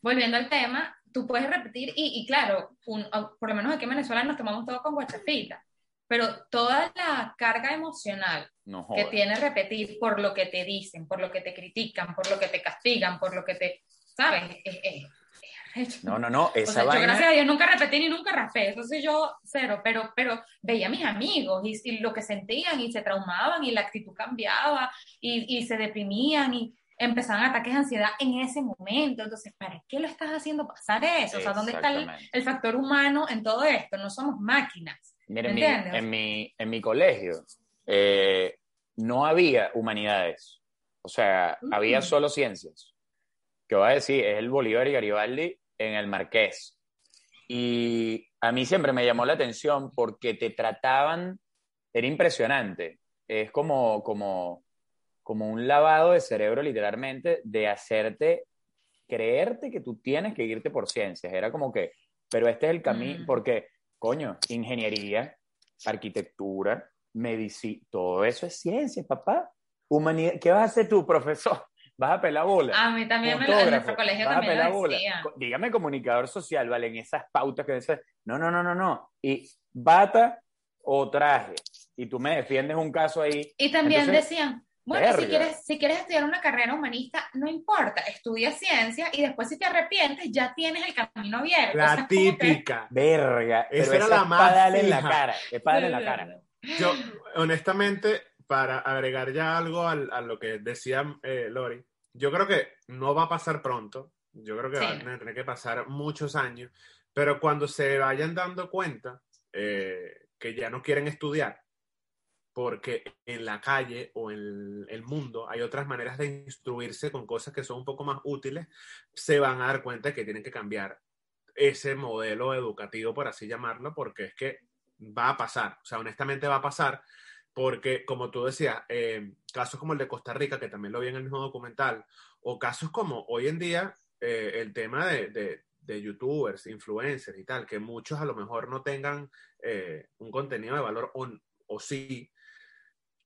volviendo al tema, tú puedes repetir y, claro, por lo menos aquí en Venezuela nos tomamos todo con guachafita pero toda la carga emocional que tiene repetir por lo que te dicen, por lo que te critican, por lo que te castigan, por lo que te ¿sabes? No, no, no, esa Yo gracias a Dios nunca repetí ni nunca raspé, sí yo cero, pero, pero veía a mis amigos y, lo que sentían y se traumaban y la actitud cambiaba y, y se deprimían y empezaban ataques de ansiedad en ese momento. Entonces, ¿para qué lo estás haciendo pasar eso? O sea, ¿dónde está el, factor humano en todo esto? No somos máquinas. Miren, en, mi, en mi colegio eh, no había humanidades, o sea, había mm. solo ciencias que voy a decir, es el Bolívar y Garibaldi en el Marqués. Y a mí siempre me llamó la atención porque te trataban, era impresionante. Es como, como, como un lavado de cerebro, literalmente, de hacerte creerte que tú tienes que irte por ciencias. Era como que, pero este es el camino, mm. porque, coño, ingeniería, arquitectura, medicina, todo eso es ciencia, papá. Humanidad, ¿qué vas a hacer tú, profesor? Vas a pelar bola. A mí también me lo, en nuestro colegio también lo bola. Dígame comunicador social, ¿vale? En esas pautas que dicen, no, no, no, no, no. Y bata o traje. Y tú me defiendes un caso ahí. Y también decían, Bueno, si quieres, si quieres estudiar una carrera humanista, no importa, estudia ciencia y después si te arrepientes ya tienes el camino abierto. O sea, La es como que- típica. Verga. Esa era la es más para darle en la cara. Es para darle en la cara. Yo, honestamente, para agregar ya algo al- a, lo que decía eh, Lori, yo creo que no va a pasar pronto. Yo creo que Sí. van a tener que pasar muchos años. Pero cuando se vayan dando cuenta eh, que ya no quieren estudiar, porque en la calle o en el mundo hay otras maneras de instruirse con cosas que son un poco más útiles, se van a dar cuenta de que tienen que cambiar ese modelo educativo, por así llamarlo, porque es que va a pasar, o sea, honestamente va a pasar, porque como tú decías, eh, casos como el de Costa Rica, que también lo vi en el mismo documental, o casos como hoy en día eh, el tema de, de- de youtubers, influencers y tal, que muchos a lo mejor no tengan eh, un contenido de valor o, o sí,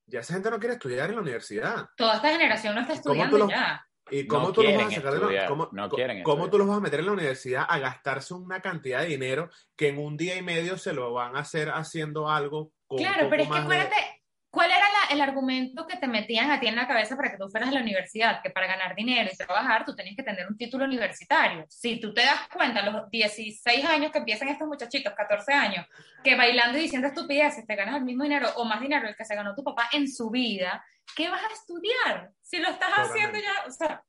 ya esa gente no quiere estudiar en la universidad. Toda esta generación no está ¿Cómo tú estudiando lo- ya. ¿Y cómo No tú los vas a sacar de la cómo, no cómo tú los vas a meter en la universidad a gastarse una cantidad de dinero que en un día y medio se lo van a hacer haciendo algo con Claro, pero es que de- acuérdate, ¿cuál era la- el argumento que te metían a ti en la cabeza para que tú fueras a la universidad? Que para ganar dinero y trabajar tú tenías que tener un título universitario. Si tú te das cuenta, los 16 años que empiezan estos muchachitos, 14 años, que bailando y diciendo estupideces te ganas el mismo dinero o más dinero el que se ganó tu papá en su vida, ¿qué vas a estudiar? Si lo estás haciendo Totalmente. ya, o sea...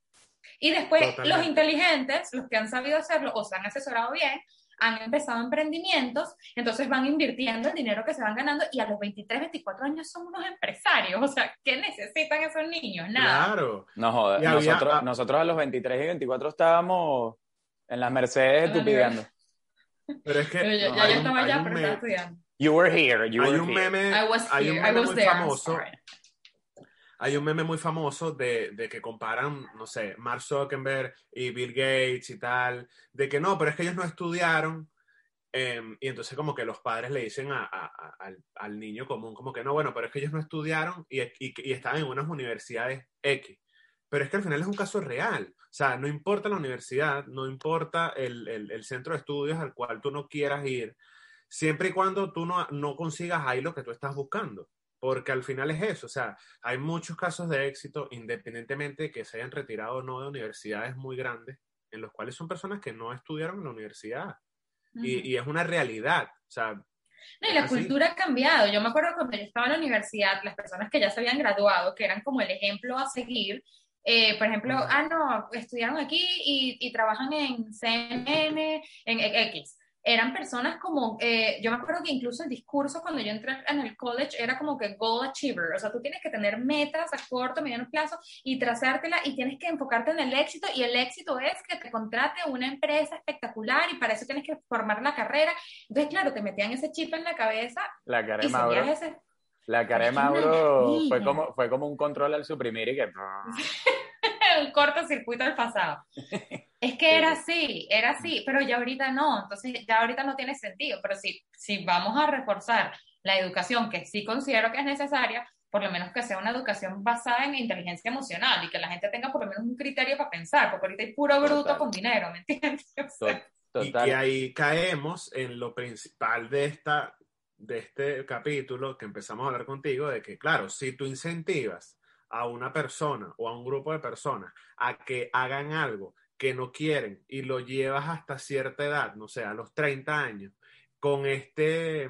Y después Totalmente. los inteligentes, los que han sabido hacerlo o se han asesorado bien, han empezado emprendimientos, entonces van invirtiendo el dinero que se van ganando y a los 23, 24 años son unos empresarios. O sea, ¿qué necesitan esos niños? Nada. Claro. No jodas. Había- Nosotros, nosotros a los 23 y 24 estábamos en las Mercedes estupideando. Pero es que Yo, yo- no, yo estaba allá, pero meme- estaba estudiando. You were here. You hay were un here. meme, I was hay un here, I meme was muy there, I'm famoso, sorry. Hay un meme muy famoso de, que comparan, no sé, Mark Zuckerberg y Bill Gates y tal, de que no, pero es que ellos no estudiaron. eh, y entonces como que los padres le dicen a- al, niño común, como que no, bueno, pero es que ellos no estudiaron y, y, en unas universidades X. Pero es que al final es un caso real. O sea, no importa la universidad, no importa el centro de estudios al cual tú no quieras ir, siempre y cuando tú no, no consigas ahí lo que tú estás buscando. Porque al final es eso. O sea, hay muchos casos de éxito, independientemente de que se hayan retirado o no de universidades muy grandes, en los cuales son personas que no estudiaron en la universidad. Y, y es una realidad. O sea, No, y la así. cultura ha cambiado. Yo me acuerdo cuando yo estaba en la universidad, las personas que ya se habían graduado, que eran como el ejemplo a seguir, eh, por ejemplo, ah, no, estudiaron aquí y, y trabajan en CNN, en X. Eran personas como, eh, yo me acuerdo que incluso el discurso cuando yo entré en el college era como que goal achiever, o sea, tú tienes que tener metas a corto, mediano plazo y trazártela y tienes que enfocarte en el éxito y el éxito es que te contrate una empresa espectacular y para eso tienes que formar la carrera. Entonces, claro, te metían ese chip en la cabeza La cara de Mauro, ese... la cara de Mauro fue como, fue como un control al suprimir y que... un cortocircuito del pasado. Es que era así, era así, pero ya ahorita no, entonces ya ahorita no tiene sentido, pero si, si vamos a reforzar la educación, que sí considero que es necesaria, por lo menos que sea una educación basada en inteligencia emocional y que la gente tenga por lo menos un criterio para pensar, porque ahorita hay puro bruto Total. con dinero, ¿me entiendes? O sea, To- Y que ahí caemos en lo principal de, esta, de este capítulo que empezamos a hablar contigo, de que, claro, si tú incentivas a una persona o a un grupo de personas a que hagan algo que no quieren y lo llevas hasta cierta edad, no sé, a los 30 años, con este,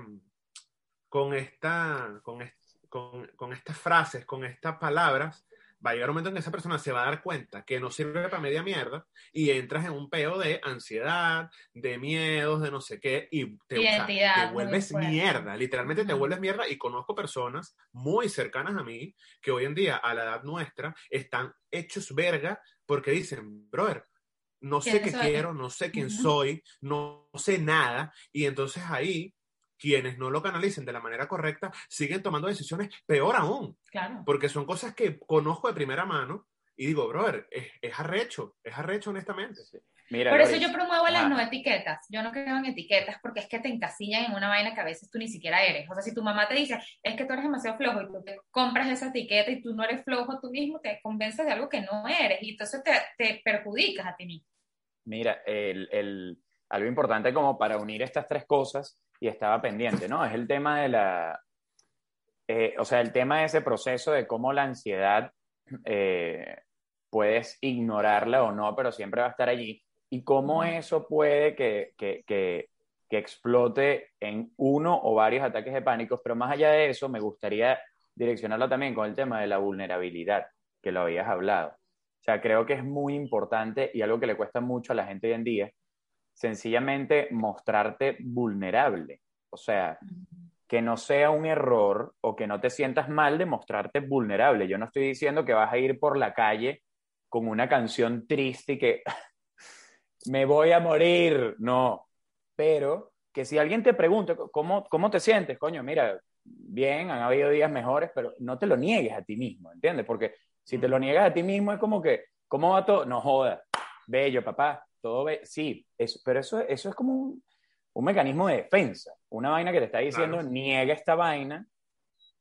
con esta, con, est- con, con estas frases, con estas palabras, va a llegar un momento en que esa persona se va a dar cuenta que no sirve para media mierda y entras en un peo de ansiedad, de miedos, de no sé qué, y te, o sea, Identidad te muy vuelves mierda, literalmente te vuelves mierda y conozco personas muy cercanas a mí que hoy en día, a la edad nuestra, están hechos verga porque dicen, brother, no sé ¿Quién qué soy? quiero, no sé quién soy, no sé nada, y entonces ahí quienes no lo canalicen de la manera correcta siguen tomando decisiones peor aún, claro. porque son cosas que conozco de primera mano y digo, brother, es, es arrecho, es arrecho honestamente. Mira, Por eso yo promuevo las no etiquetas. Yo no creo en etiquetas porque es que te encasillan en una vaina que a veces tú ni siquiera eres. O sea, si tu mamá te dice, es que tú eres demasiado flojo y tú te compras esa etiqueta y tú no eres flojo, tú mismo te convences de algo que no eres y entonces te, te perjudicas a ti mismo. Mira, el, el- algo importante como para unir estas tres cosas, y estaba pendiente, ¿no? Es el tema de la, eh, o sea, el tema de ese proceso de cómo la ansiedad eh, puedes ignorarla o no, pero siempre va a estar allí, y cómo eso puede que, que, que, que explote en uno o varios ataques de pánico, pero más allá de eso, me gustaría direccionarlo también con el tema de la vulnerabilidad, que lo habías hablado. O sea, creo que es muy importante y algo que le cuesta mucho a la gente hoy en día, sencillamente mostrarte vulnerable. O sea, que no sea un error o que no te sientas mal de mostrarte vulnerable. Yo no estoy diciendo que vas a ir por la calle con una canción triste y que me voy a morir. No, pero que si alguien te pregunta, ¿cómo, cómo te sientes? Coño, mira, bien, han habido días mejores, pero no te lo niegues a ti mismo, ¿entiendes? Porque si te lo niegas a ti mismo es como que, ¿cómo va todo? No jodas, bello, papá, todo ve sí, pero eso, eso es como un, un, mecanismo de defensa, una vaina que te está diciendo, niega esta vaina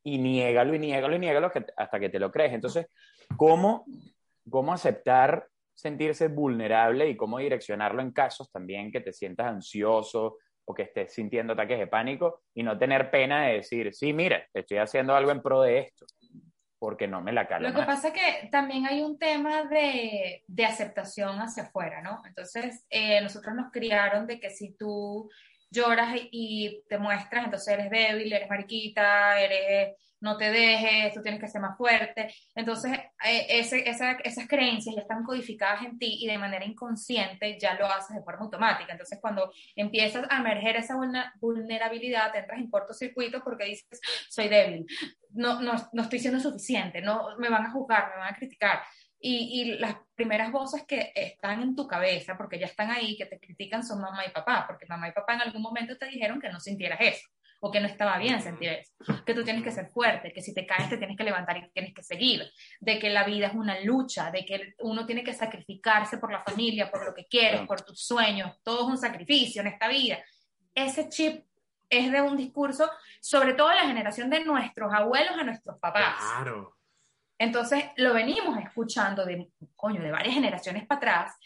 y niégalo y niégalo y niégalo hasta que te lo crees. Entonces, ¿cómo, cómo aceptar sentirse vulnerable y cómo direccionarlo en casos también que te sientas ansioso o que estés sintiendo ataques de pánico y no tener pena de decir, sí, mira, estoy haciendo algo en pro de esto porque no me la calo. Lo que pasa es que también hay un tema de, de aceptación hacia afuera, ¿no? Entonces, eh, nosotros nos criaron de que si tú lloras y te muestras, entonces eres débil, eres mariquita, eres no te dejes, tú tienes que ser más fuerte. Entonces, eh, esas creencias ya están codificadas en ti y de manera inconsciente ya lo haces de forma automática. Entonces, cuando empiezas a emerger esa vulnerabilidad, te entras en cortocircuito porque dices, soy débil, no, no, no estoy siendo suficiente, no me van a juzgar, me van a criticar. Y, y, las primeras voces que están en tu cabeza, porque ya están ahí, que te critican, son mamá y papá, porque mamá y papá en algún momento te dijeron que no sintieras eso o que no estaba bien sentir eso, que tú tienes que ser fuerte, que si te caes te tienes que levantar y tienes que seguir, de que la vida es una lucha, de que uno tiene que sacrificarse por la familia, por lo que quieres, por tus sueños, todo es un sacrificio en esta vida. Ese chip es de un discurso, sobre todo la generación de nuestros abuelos a nuestros papás. Claro. Entonces lo venimos escuchando de, coño, de varias generaciones para atrás.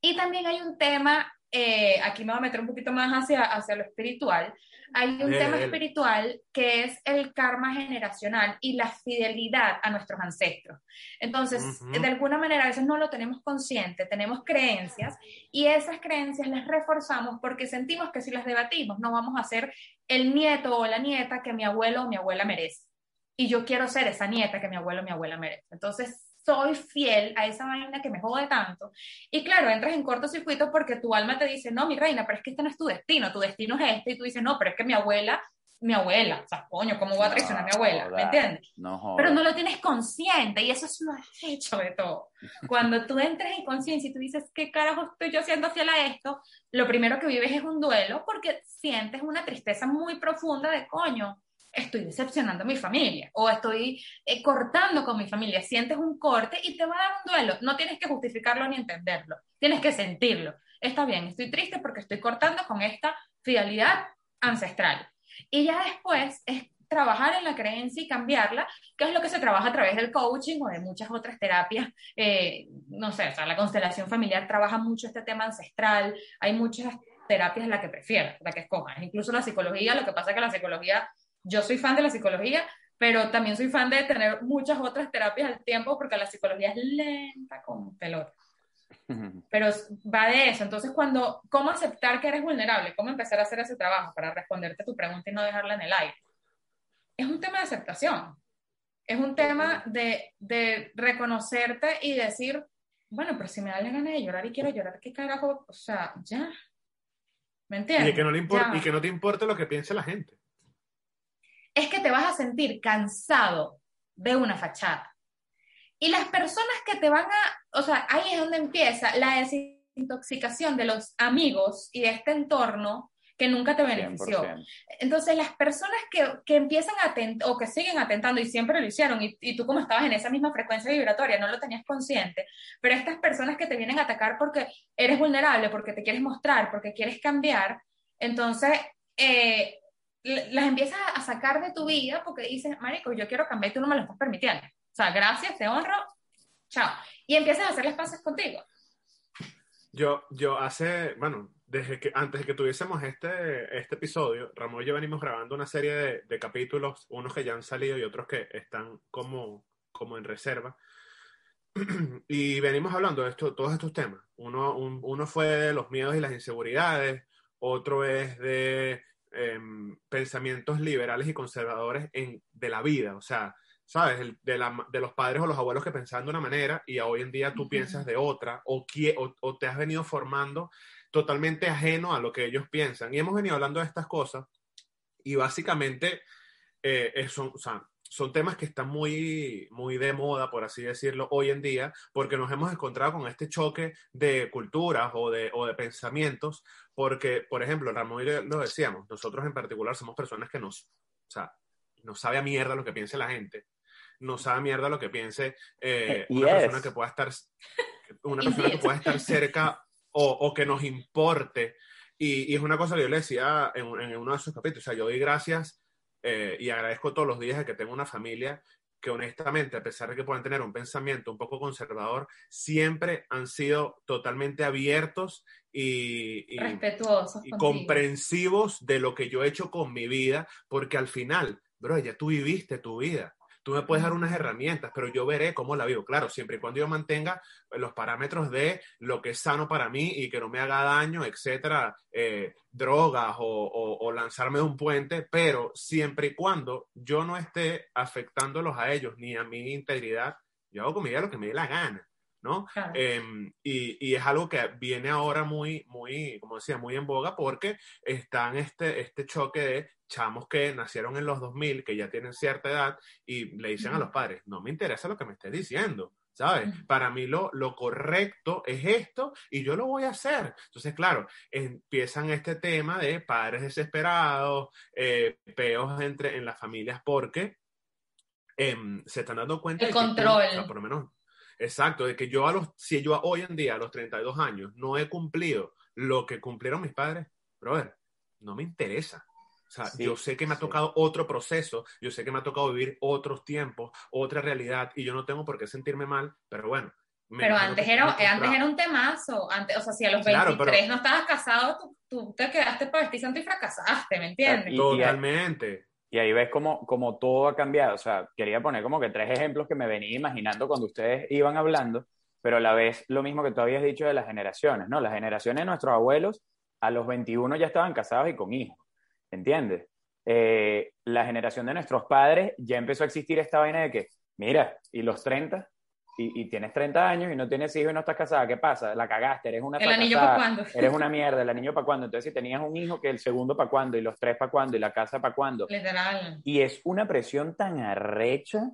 Y también hay un tema, eh, aquí me voy a meter un poquito más hacia, hacia lo espiritual, hay un tema espiritual que es el karma generacional y la fidelidad a nuestros ancestros. Entonces, de alguna manera a veces no lo tenemos consciente, tenemos creencias y esas creencias las reforzamos porque sentimos que si las debatimos no vamos a ser el nieto o la nieta que mi abuelo o mi abuela merece. Y yo quiero ser esa nieta que mi abuelo o mi abuela merece. Entonces, soy fiel a esa vaina que me jode tanto. Y claro, entras en cortocircuito porque tu alma te dice, no, mi reina, pero es que este no es tu destino, tu destino es este, y tú dices, no, pero es que mi abuela, mi abuela, o sea, coño, ¿cómo voy a traicionar a mi abuela? ¿Me entiendes? No, pero no lo tienes consciente y eso es lo hecho de todo. Cuando tú entres en conciencia y tú dices, ¿qué carajo estoy yo haciendo fiel a esto? Lo primero que vives es un duelo porque sientes una tristeza muy profunda de coño estoy decepcionando a mi familia o estoy eh, cortando con mi familia. Sientes un corte y te va a dar un duelo. No tienes que justificarlo ni entenderlo, tienes que sentirlo. Está bien, estoy triste porque estoy cortando con esta fidelidad ancestral. Y ya después es trabajar en la creencia y cambiarla, que es lo que se trabaja a través del coaching o de muchas otras terapias. Eh, no sé, o sea, la constelación familiar trabaja mucho este tema ancestral, hay muchas terapias la que prefieras, la que escojas. Incluso la psicología, lo que pasa es que la psicología yo soy fan de la psicología, pero también soy fan de tener muchas otras terapias al tiempo porque la psicología es lenta como pelota. Pero va de eso. Entonces, cuando, ¿cómo aceptar que eres vulnerable? ¿Cómo empezar a hacer ese trabajo para responderte a tu pregunta y no dejarla en el aire? Es un tema de aceptación. Es un tema de, de reconocerte y decir, bueno, pero si me da la gana de llorar y quiero llorar, ¿qué carajo? O sea, ya. ¿Me entiendes? Y que no, le y que no te importe lo que piense la gente es que te vas a sentir cansado de una fachada. Y las personas que te van a, o sea, ahí es donde empieza la desintoxicación de los amigos y de este entorno que nunca te benefició. Entonces, las personas que, que empiezan a o que siguen atentando, y siempre lo hicieron, y, y, tú como estabas en esa misma frecuencia vibratoria, no lo tenías consciente, pero estas personas que te vienen a atacar porque eres vulnerable, porque te quieres mostrar, porque quieres cambiar, entonces eh, las empiezas a sacar de tu vida porque dices, marico, yo quiero cambiar y tú no me lo estás permitiendo. O sea, gracias, te honro, chao. Y empiezas a hacer las paces contigo. Yo, yo hace, bueno, desde que, antes de que tuviésemos este, este episodio, Ramón y yo venimos grabando una serie de, de capítulos, unos que ya han salido y otros que están como, como en reserva. y venimos hablando de esto, todos estos temas. Uno, un- uno fue de los miedos y las inseguridades, otro es de em, pensamientos liberales y conservadores en, de la vida, o sea, ¿sabes? El- de, la- de los padres o los abuelos que pensaban de una manera y hoy en día tú piensas de otra o, o, o te has venido formando totalmente ajeno a lo que ellos piensan. Y hemos venido hablando de estas cosas y básicamente eh, son, o sea, son temas que están muy, muy de moda, por así decirlo, hoy en día, porque nos hemos encontrado con este choque de culturas o de, o de pensamientos, porque, por ejemplo, Ramón y yo lo decíamos, nosotros en particular somos personas que nos, o sea, nos sabe a mierda lo que piense la gente, nos sabe a mierda lo que piense eh, una Yes. persona que pueda estar, una persona que pueda estar cerca o, o que nos importe. Y, y es una cosa que yo le decía en, en uno de esos capítulos, o sea, yo doy gracias eh, y agradezco todos los días de que tengo una familia que honestamente, a pesar de que puedan tener un pensamiento un poco conservador, siempre han sido totalmente abiertos y, y- Respetuosos y comprensivos de lo que yo he hecho con mi vida, porque al final, bro, ya tú viviste tu vida. Tú me puedes dar unas herramientas, pero yo veré cómo la vivo. Claro, siempre y cuando yo mantenga los parámetros de lo que es sano para mí y que no me haga daño, etcétera, eh, drogas o, lanzarme de un puente, pero siempre y cuando yo no esté afectándolos a ellos ni a mi integridad, yo hago con mi lo que me dé la gana, ¿no? Claro. Em, y, y es algo que viene ahora muy, muy, como decía, muy en boga porque están este, este choque de chamos que nacieron en los 2000, que ya tienen cierta edad y le dicen a los padres, no me interesa lo que me estés diciendo, ¿sabes? Para mí lo, lo correcto es esto y yo lo voy a hacer. Entonces, claro, empiezan este tema de padres desesperados, eh, peos entre, en las familias porque em, se están dando cuenta El de que control. o sea, por lo menos Exacto, de que yo a los, si yo hoy en día, a los 32 años, no he cumplido lo que cumplieron mis padres, brother, no me interesa. O sea, Sí, yo sé que me ha sí. tocado otro proceso, yo sé que me ha tocado vivir otros tiempos, otra realidad, y yo no tengo por qué sentirme mal, pero bueno. me Pero antes era, antes era un temazo. Antes, o sea, si a los Claro, 23 pero- no estabas casado, tú, tú te quedaste para vestir santo y fracasaste, ¿me entiendes? Y- Totalmente. Y ahí ves cómo, cómo todo ha cambiado. O sea, quería poner como que tres ejemplos que me venía imaginando cuando ustedes iban hablando, pero a la vez lo mismo que tú habías dicho de las generaciones, ¿no? Las generaciones de nuestros abuelos a los 21 ya estaban casados y con hijos, ¿entiendes? Eh, la generación de nuestros padres ya empezó a existir esta vaina de que, mira, y los 30, y, y tienes 30 años y no tienes hijos y no estás casada, ¿qué pasa? La cagaste, eres una ¿El anillo para cuándo? eres una mierda, el anillo para cuándo. Entonces, si tenías un hijo, que el segundo para cuándo, y los tres para cuándo, y la casa para cuándo. Literal. Y es una presión tan arrecha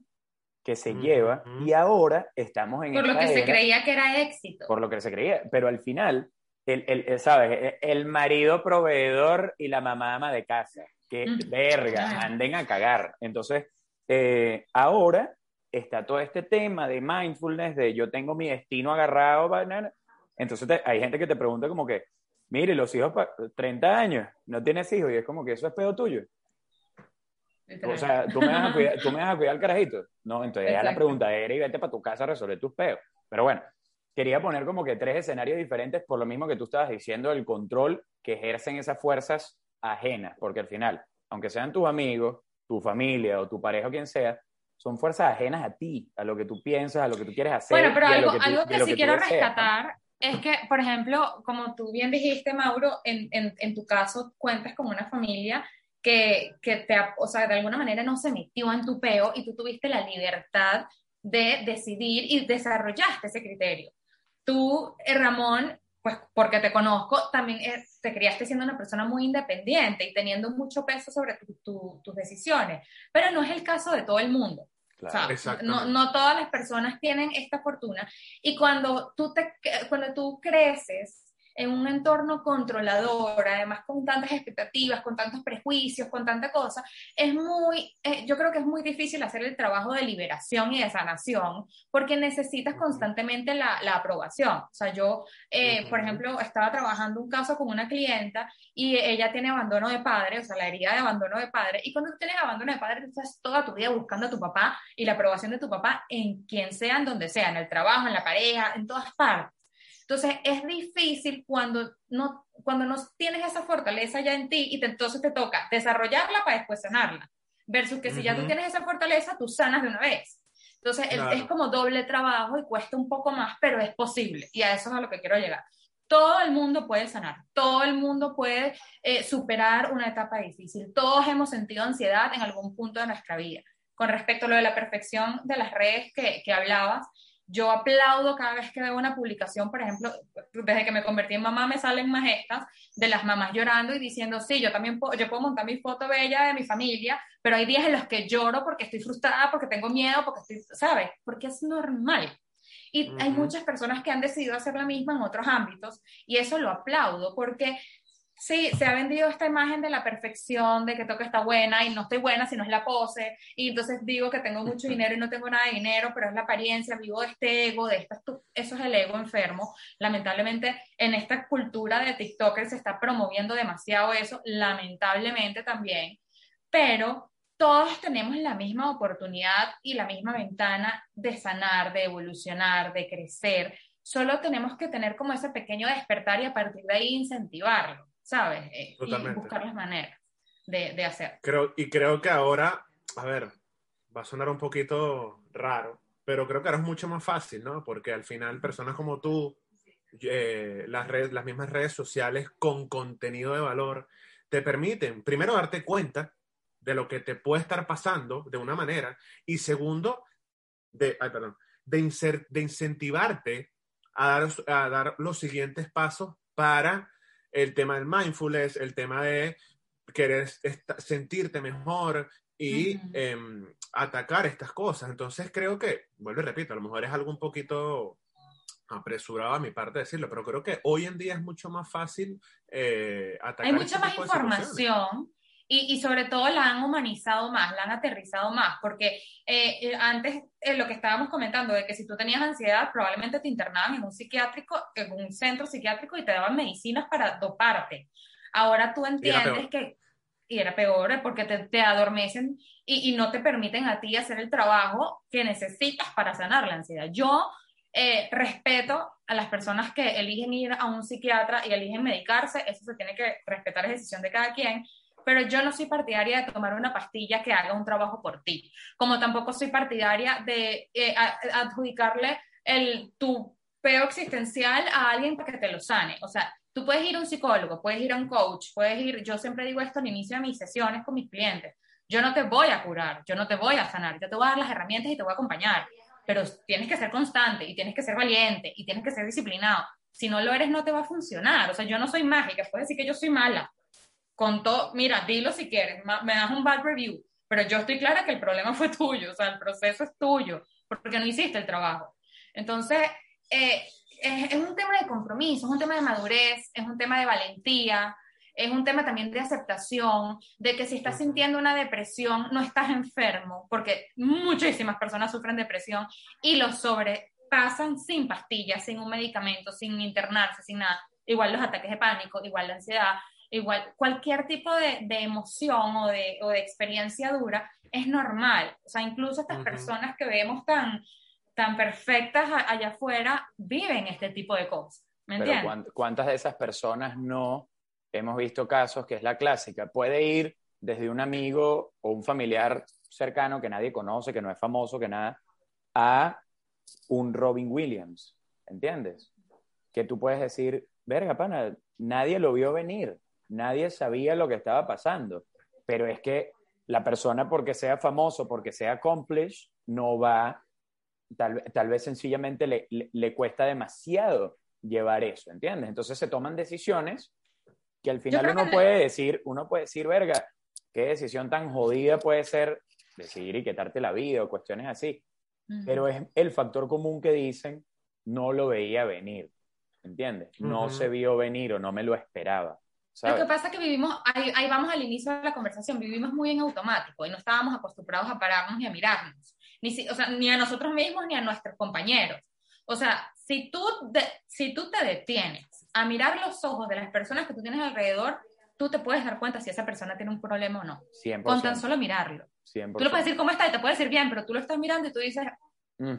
que se lleva y ahora estamos en Por lo que se era- creía que era éxito. por lo que se creía, pero al final, el, el- el- ¿sabes? El, el marido proveedor y la mamá ama de casa, que Mm. verga, Ah. anden a cagar. Entonces, eh, ahora está todo este tema de mindfulness, de yo tengo mi destino agarrado, banana. entonces te- hay gente que te pregunta como que, mire, los hijos, pa- 30 años, no tienes hijos, y es como que eso es pedo tuyo. literal. O sea, ¿tú me vas a cuidar, tú me vas a cuidar al carajito? No, entonces ya la pregunta era y vete para tu casa a resolver tus peos. Pero bueno, quería poner como que tres escenarios diferentes por lo mismo que tú estabas diciendo, el control que ejercen esas fuerzas ajenas, porque al final, aunque sean tus amigos, tu familia o tu pareja o quien sea, son fuerzas ajenas a ti, a lo que tú piensas, a lo que tú quieres hacer. Bueno, pero algo, que tú- algo que sí tú quiero deseas, ¿no? rescatar es que, por ejemplo, como tú bien dijiste, Mauro, en, en, en tu caso cuentas con una familia que, que te, o sea, de alguna manera no se metió en tu peo y tú tuviste la libertad de decidir y desarrollaste ese criterio. Tú, eh, Ramón, pues porque te conozco, también eh, te criaste siendo una persona muy independiente y teniendo mucho peso sobre tu- tu- tus decisiones, pero no es el caso de todo el mundo. O sea, no, no todas las personas tienen esta fortuna. Y cuando tú, te, cuando tú creces en un entorno controlador, además con tantas expectativas, con tantos prejuicios, con tanta cosa, es muy, eh, yo creo que es muy difícil hacer el trabajo de liberación y de sanación, porque necesitas constantemente la, la aprobación. O sea, yo, eh, por ejemplo, estaba trabajando un caso con una clienta y ella tiene abandono de padre, o sea, la herida de abandono de padre, y cuando tú tienes abandono de padre, tú estás toda tu vida buscando a tu papá y la aprobación de tu papá en quien sea, en donde sea, en el trabajo, en la pareja, en todas partes. Entonces, es difícil cuando no, cuando no tienes esa fortaleza ya en ti y entonces te toca desarrollarla para después sanarla. Versus que si ya tú tienes esa fortaleza, tú sanas de una vez. Entonces, es como doble trabajo y cuesta un poco más, pero es posible. Y a eso es a lo que quiero llegar. Todo el mundo puede sanar, todo el mundo puede eh, superar una etapa difícil. Todos hemos sentido ansiedad en algún punto de nuestra vida. Con respecto a lo de la perfección de las redes que, que hablabas, yo aplaudo cada vez que veo una publicación, por ejemplo, desde que me convertí en mamá me salen más estas de las mamás llorando y diciendo, sí, yo también puedo, yo puedo montar mi foto bella de mi familia, pero hay días en los que lloro porque estoy frustrada, porque tengo miedo, porque estoy, ¿sabes? Porque es normal. Y hay muchas personas que han decidido hacer la misma en otros ámbitos y eso lo aplaudo porque sí, se ha vendido esta imagen de la perfección, de que tengo que estar buena y no estoy buena si no es la pose, y entonces digo que tengo mucho dinero y no tengo nada de dinero, pero es la apariencia, vivo de este ego, de esta, eso es el ego enfermo. Lamentablemente, en esta cultura de TikTokers se está promoviendo demasiado eso, lamentablemente también, pero todos tenemos la misma oportunidad y la misma ventana de sanar, de evolucionar, de crecer. Solo tenemos que tener como ese pequeño despertar y a partir de ahí incentivarlo. ¿Sabes? Eh, y buscar las maneras de, de hacer. Creo, y creo que ahora, a ver, va a sonar un poquito raro, pero creo que ahora es mucho más fácil, ¿no? Porque al final personas como tú, eh, las, redes, las mismas redes sociales con contenido de valor, te permiten, primero, darte cuenta de lo que te puede estar pasando de una manera, y segundo, de, ay, perdón, de, de incentivarte a dar, a dar los siguientes pasos para el tema del mindfulness, el tema de querer sentirte mejor y em, atacar estas cosas. Entonces creo que, vuelvo y repito, a lo mejor es algo un poquito apresurado a mi parte decirlo, pero creo que hoy en día es mucho más fácil eh, atacar. Hay mucha más información y, sobre todo la han humanizado más, la han aterrizado más, porque eh, eh, antes eh, lo que estábamos comentando de que si tú tenías ansiedad probablemente te internaban en un psiquiátrico, en un centro psiquiátrico y te daban medicinas para doparte. Ahora tú entiendes que y era peor porque te, te adormecen y, y, no te permiten a ti hacer el trabajo que necesitas para sanar la ansiedad. Yo respeto a las personas que eligen ir a un psiquiatra y eligen medicarse, eso se tiene que respetar, es decisión de cada quien, pero yo no soy partidaria de tomar una pastilla que haga un trabajo por ti, como tampoco soy partidaria de eh, adjudicarle el, tu peo existencial a alguien para que te lo sane. O sea, tú puedes ir a un psicólogo, puedes ir a un coach, puedes ir, yo siempre digo esto al inicio de mis sesiones con mis clientes, yo no te voy a curar, yo no te voy a sanar, yo te voy a dar las herramientas y te voy a acompañar, pero tienes que ser constante y tienes que ser valiente y tienes que ser disciplinado. Si no lo eres, no te va a funcionar. O sea, yo no soy mágica, puedes decir que yo soy mala, con todo, mira, dilo si quieres, me das un bad review, pero yo estoy clara que el problema fue tuyo, o sea, el proceso es tuyo, porque no hiciste el trabajo. Entonces, eh, es, un tema de compromiso, es un tema de madurez, es un tema de valentía, es un tema también de aceptación, de que si estás sintiendo una depresión, no estás enfermo, porque muchísimas personas sufren depresión y lo sobrepasan sin pastillas, sin un medicamento, sin internarse, sin nada. Igual los ataques de pánico, igual la ansiedad, igual cualquier tipo de, de emoción o de, o de, experiencia dura es normal. O sea, incluso estas personas que vemos tan, tan perfectas allá afuera viven este tipo de cosas. ¿Me entiendes? ¿Cuántas de esas personas no hemos visto casos que es la clásica? Puede ir desde un amigo o un familiar cercano que nadie conoce, que no es famoso, que nada, a un Robin Williams, ¿entiendes? Que tú puedes decir, verga, pana, nadie lo vio venir nadie sabía lo que estaba pasando, pero es que la persona porque sea famoso, porque sea accomplished, no va, tal, tal vez sencillamente le, le, cuesta demasiado llevar eso, ¿entiendes? Entonces se toman decisiones que al final uno puede decir, uno puede decir, verga, qué decisión tan jodida puede ser decidir y quitarte la vida o cuestiones así. Pero es el factor común que dicen, no lo veía venir, ¿entiendes? No se vio venir o no me lo esperaba. Lo que pasa es que vivimos, ahí, ahí, vamos al inicio de la conversación, vivimos muy en automático y no estábamos acostumbrados a pararnos ni a mirarnos, ni, o sea, ni a nosotros mismos ni a nuestros compañeros. O sea, si tú, si tú te detienes a mirar los ojos de las personas que tú tienes alrededor, tú te puedes dar cuenta si esa persona tiene un problema o no. 100%. Con tan solo mirarlo. 100%. Tú le puedes decir cómo está y te puede decir bien, pero tú lo estás mirando y tú dices, mm.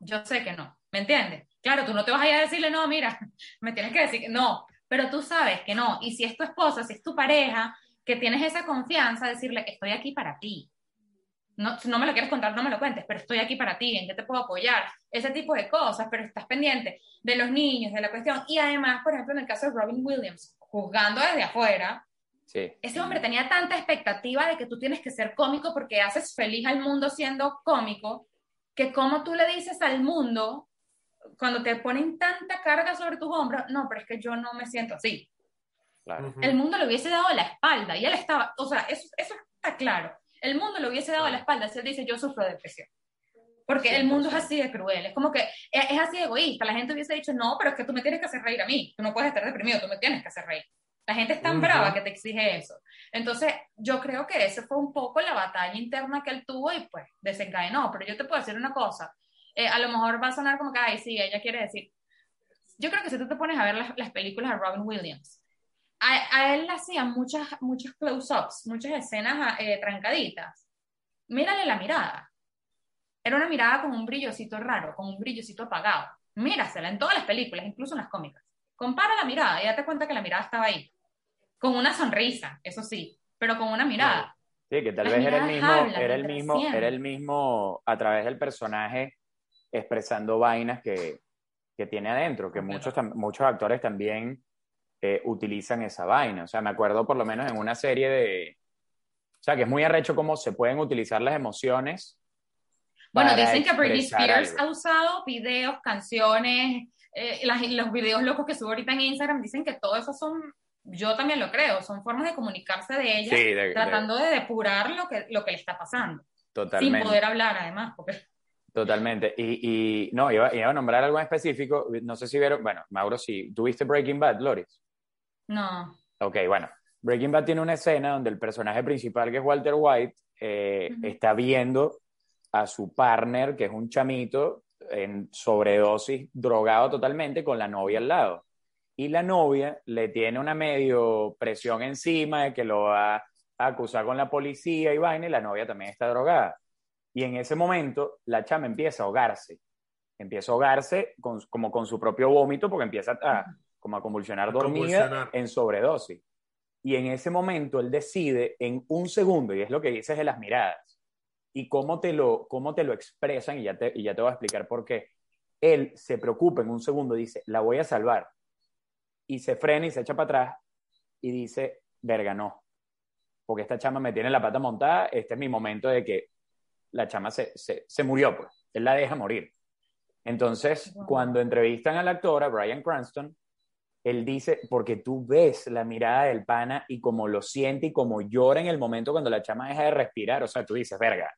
yo sé que no, ¿me entiendes? Claro, tú no te vas a ir a decirle, no, mira, me tienes que decir que no, pero tú sabes que no. Y si es tu esposa, si es tu pareja, que tienes esa confianza, decirle, estoy aquí para ti. No, si no me lo quieres contar, no me lo cuentes, pero estoy aquí para ti, ¿en qué te puedo apoyar? Ese tipo de cosas, pero estás pendiente de los niños, de la cuestión. Y además, por ejemplo, en el caso de Robin Williams, juzgando desde afuera, Sí. ese hombre tenía tanta expectativa de que tú tienes que ser cómico porque haces feliz al mundo siendo cómico, que como tú le dices al mundo, cuando te ponen tanta carga sobre tus hombros, no, pero es que yo no me siento así. Claro. El mundo le hubiese dado la espalda y él estaba, o sea, eso, eso está claro. El mundo le hubiese dado la espalda si él dice, yo sufro de depresión. Porque el mundo es 100%. así de cruel, es como que es, es así de egoísta. La gente hubiese dicho, no, pero es que tú me tienes que hacer reír a mí, tú no puedes estar deprimido, tú me tienes que hacer reír. La gente es tan Ujú. brava que te exige eso. Entonces, yo creo que esa fue un poco la batalla interna que él tuvo y pues desencadenó. Pero yo te puedo decir una cosa, eh, a lo mejor va a sonar como que, ay, sí, ella quiere decir. Yo creo que si tú te pones a ver las, las películas de Robin Williams, a, a él le hacían muchas, muchos close-ups, muchas escenas eh, trancaditas. Mírale la mirada. Era una mirada con un brillocito raro, con un brillocito apagado. Mírasela en todas las películas, incluso en las cómicas. Compara la mirada y date cuenta que la mirada estaba ahí. Con una sonrisa, eso sí, pero con una mirada. Sí, que tal Las vez era el mismo, era el mismo, era el mismo a través del personaje expresando vainas que, que tiene adentro, que muchos, muchos actores también eh, utilizan esa vaina. O sea, me acuerdo por lo menos en una serie de... O sea, que es muy arrecho cómo se pueden utilizar las emociones. Bueno, dicen que Britney Spears algo. ha usado videos, canciones, eh, las- los videos locos que sube ahorita en Instagram, dicen que todo eso son, yo también lo creo, son formas de comunicarse de ella, Sí, de- de- tratando de depurar lo que, lo que le está pasando, totalmente. sin poder hablar además, porque Totalmente. Y, y no, iba, iba a nombrar algo en específico. No sé si vieron, bueno, Mauro, si tuviste Breaking Bad, Loris. no. Ok, bueno. Breaking Bad tiene una escena donde el personaje principal, que es Walter White, eh, está viendo a su partner, que es un chamito, en sobredosis, drogado totalmente, con la novia al lado. Y la novia le tiene una medio presión encima de que lo va a acusar con la policía y vaina, y la novia también está drogada. Y en ese momento, la chama empieza a ahogarse. Empieza a ahogarse con- como con su propio vómito, porque empieza a, como a convulsionar A dormida convulsionar. en sobredosis. Y en ese momento él decide en un segundo, y es lo que dices de las miradas, y cómo te lo, cómo te lo expresan, y ya te, y ya te voy a explicar por qué. Él se preocupa en un segundo, dice, la voy a salvar. Y se frena y se echa para atrás y dice, verga, no. Porque esta chama me tiene la pata montada, este es mi momento de que la chama se, se, se murió, pues. Él la deja morir. Entonces, Wow. cuando entrevistan al actor, a Brian Cranston, él dice, porque tú ves la mirada del pana y cómo lo siente y cómo llora en el momento cuando la chama deja de respirar. O sea, tú dices, verga,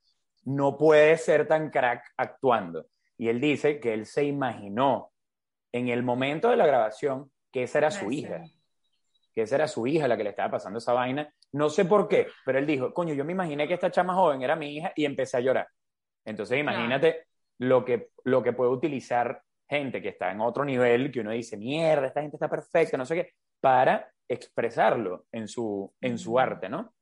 no puede ser tan crack actuando. Y él dice que él se imaginó en el momento de la grabación que esa era su hija. Que esa era su hija la que le estaba pasando esa vaina. No sé por qué, pero él dijo, coño, yo me imaginé que esta chama joven era mi hija y empecé a llorar. Entonces imagínate lo, que, lo que puede utilizar gente que está en otro nivel, que uno dice, mierda, esta gente está perfecta, no sé qué, para expresarlo en su, en su arte, ¿no?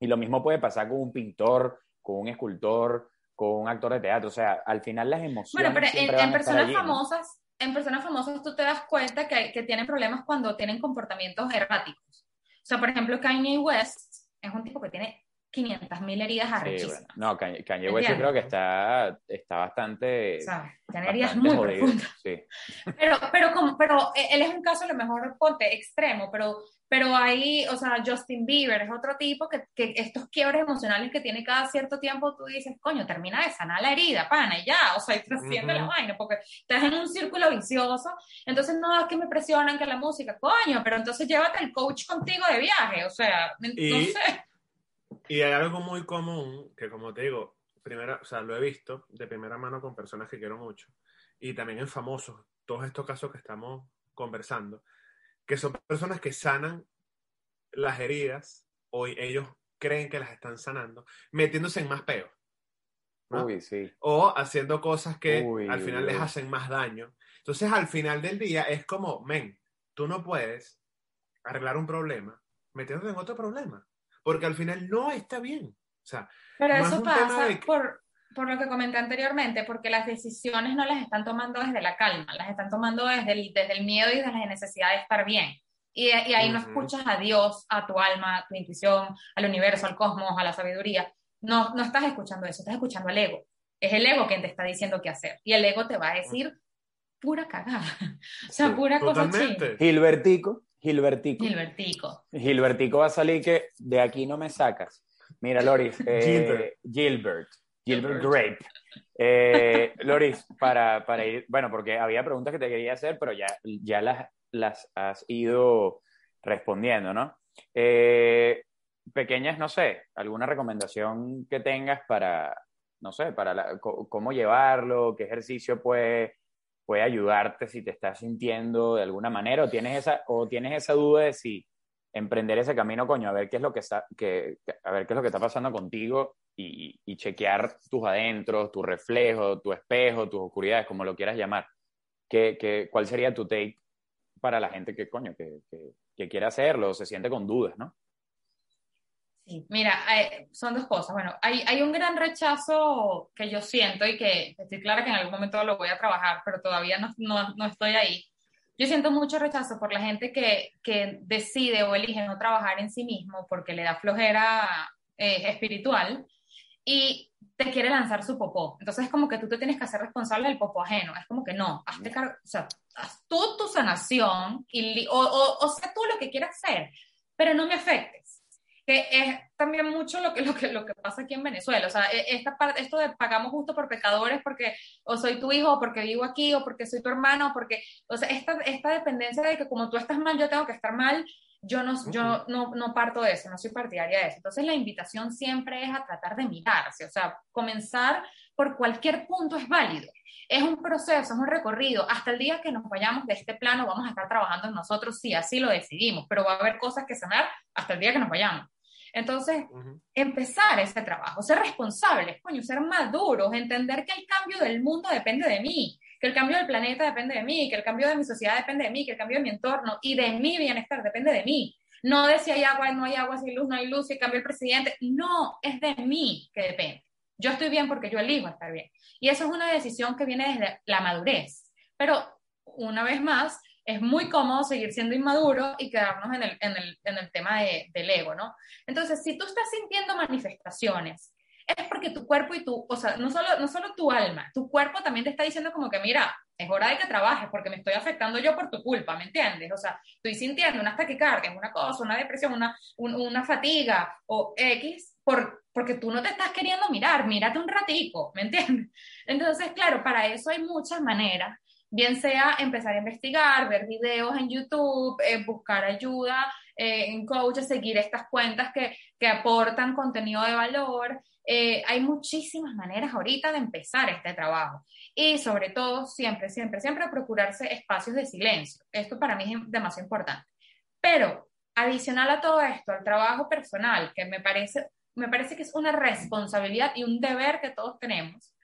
Y lo mismo puede pasar con un pintor, con un escultor, con un actor de teatro. O sea, al final las emociones. Bueno, pero en, personas famosas, en personas famosas tú te das cuenta que, que tienen problemas cuando tienen comportamientos erráticos. O sea, por ejemplo, Kanye West es un tipo que tiene 500 mil heridas Sí, arrechísimas. bueno. No, Kanye, Kanye West creo que está, está bastante. O sea, tiene heridas muy jodido, profundas. Sí. Pero, pero, como, pero eh, él es un caso a lo mejor ponte extremo, pero, pero ahí, o sea, Justin Bieber es otro tipo que, que estos quiebres emocionales que tiene cada cierto tiempo, tú dices, coño, termina de sanar la herida, pana, y ya, o sea, y trasciende Ujú. la vaina, porque estás en un círculo vicioso, entonces no es que me presionan que la música, coño, pero entonces llévate el coach contigo de viaje, o sea, no Y- sé. Y hay algo muy común que, como te digo, primera, o sea, lo he visto de primera mano con personas que quiero mucho y también en famosos, todos estos casos que estamos conversando, que son personas que sanan las heridas o ellos creen que las están sanando, metiéndose en más peos. ¿no? Uy, sí. o haciendo cosas que Uy, al final uy, les hacen más daño. Entonces, al final del día es como, men, tú no puedes arreglar un problema metiéndote en otro problema, porque al final no está bien. O sea, Pero eso pasa de por, por lo que comenté anteriormente, porque las decisiones no las están tomando desde la calma, las están tomando desde el, desde el miedo y desde la necesidad de estar bien. Y, y ahí no escuchas a Dios, a tu alma, a tu intuición, al universo, al cosmos, a la sabiduría. No, no estás escuchando eso, estás escuchando al ego. Es el ego quien te está diciendo qué hacer. Y el ego te va a decir pura cagada. O sea, pura cosa ching. Gilbertico, Gilbertico. Gilbertico. Gilbertico va a salir que de aquí no me sacas. Mira, Loris, eh, Gilbert. Gilbert Grape. Eh, Loris, para, para, ir, bueno, porque había preguntas que te quería hacer, pero ya, ya las, las has ido respondiendo, ¿no? Eh, pequeñas, no sé, alguna recomendación que tengas para, no sé, para cómo llevarlo, qué ejercicio puede, puede ayudarte si te estás sintiendo de alguna manera o tienes esa, o tienes esa duda de si emprender ese camino, coño, a ver qué es lo que está, que, a ver qué es lo que está pasando contigo y, chequear tus adentros, tu reflejo, tu espejo, tus oscuridades, como lo quieras llamar. ¿Qué, qué, cuál sería tu take para la gente que, coño, que, que, que quiere hacerlo o se siente con dudas, ¿no? Sí, mira, eh, son dos cosas. Bueno, hay, hay un gran rechazo que yo siento y que estoy clara que en algún momento lo voy a trabajar, pero todavía no, no, no estoy ahí. Yo siento mucho rechazo por la gente que, que, decide o elige no trabajar en sí mismo porque le da flojera eh, espiritual y te quiere lanzar su popó. Entonces es como que tú te tienes que hacer responsable del popó ajeno. Es como que no, hazte cargo, o sea, haz tú tu sanación y, o, o, o sé tú lo que quieras hacer, pero no me afectes que es también mucho lo que, lo que, lo que pasa aquí en Venezuela. O sea, e, esta parte, esto de pagamos justo por pecadores porque o soy tu hijo, o porque vivo aquí, o porque soy tu hermano, porque, o sea, esta, esta dependencia de que como tú estás mal, yo tengo que estar mal, yo no, yo no, no parto de eso, no soy partidaria de eso. Entonces la invitación siempre es a tratar de mirarse, o sea, comenzar por cualquier punto es válido. Es un proceso, es un recorrido. Hasta el día que nos vayamos de este plano vamos a estar trabajando nosotros, sí, así lo decidimos, pero va a haber cosas que sanar hasta el día que nos vayamos. Entonces, empezar ese trabajo, ser responsables, coño, ser maduros, entender que el cambio del mundo depende de mí, que el cambio del planeta depende de mí, que el cambio de mi sociedad depende de mí, que el cambio de mi entorno y de mi bienestar depende de mí. No de si hay agua, no hay agua, si hay luz, no hay luz, si cambia el presidente. No, es de mí que depende. Yo estoy bien porque yo elijo estar bien. Y eso es una decisión que viene desde la madurez. Pero, una vez más, es muy cómodo seguir siendo inmaduro y quedarnos en el, en el, en el tema de, del ego, ¿no? Entonces, si tú estás sintiendo manifestaciones, es porque tu cuerpo y tu, o sea, no solo, no solo tu alma, tu cuerpo también te está diciendo como que, mira, es hora de que trabajes porque me estoy afectando yo por tu culpa, ¿me entiendes? O sea, estoy sintiendo una taquicardia, una cosa, una depresión, una, una fatiga o X, por, porque tú no te estás queriendo mirar, mírate un ratico, ¿me entiendes? Entonces, claro, para eso hay muchas maneras bien sea empezar a investigar, ver videos en YouTube, eh, buscar ayuda eh, en coaches, seguir estas cuentas que, que aportan contenido de valor. Eh, hay muchísimas maneras ahorita de empezar este trabajo. Y sobre todo, siempre, siempre, siempre procurarse espacios de silencio. Esto para mí es demasiado importante. Pero adicional a todo esto, al trabajo personal, que me parece, me parece que es una responsabilidad y un deber que todos tenemos,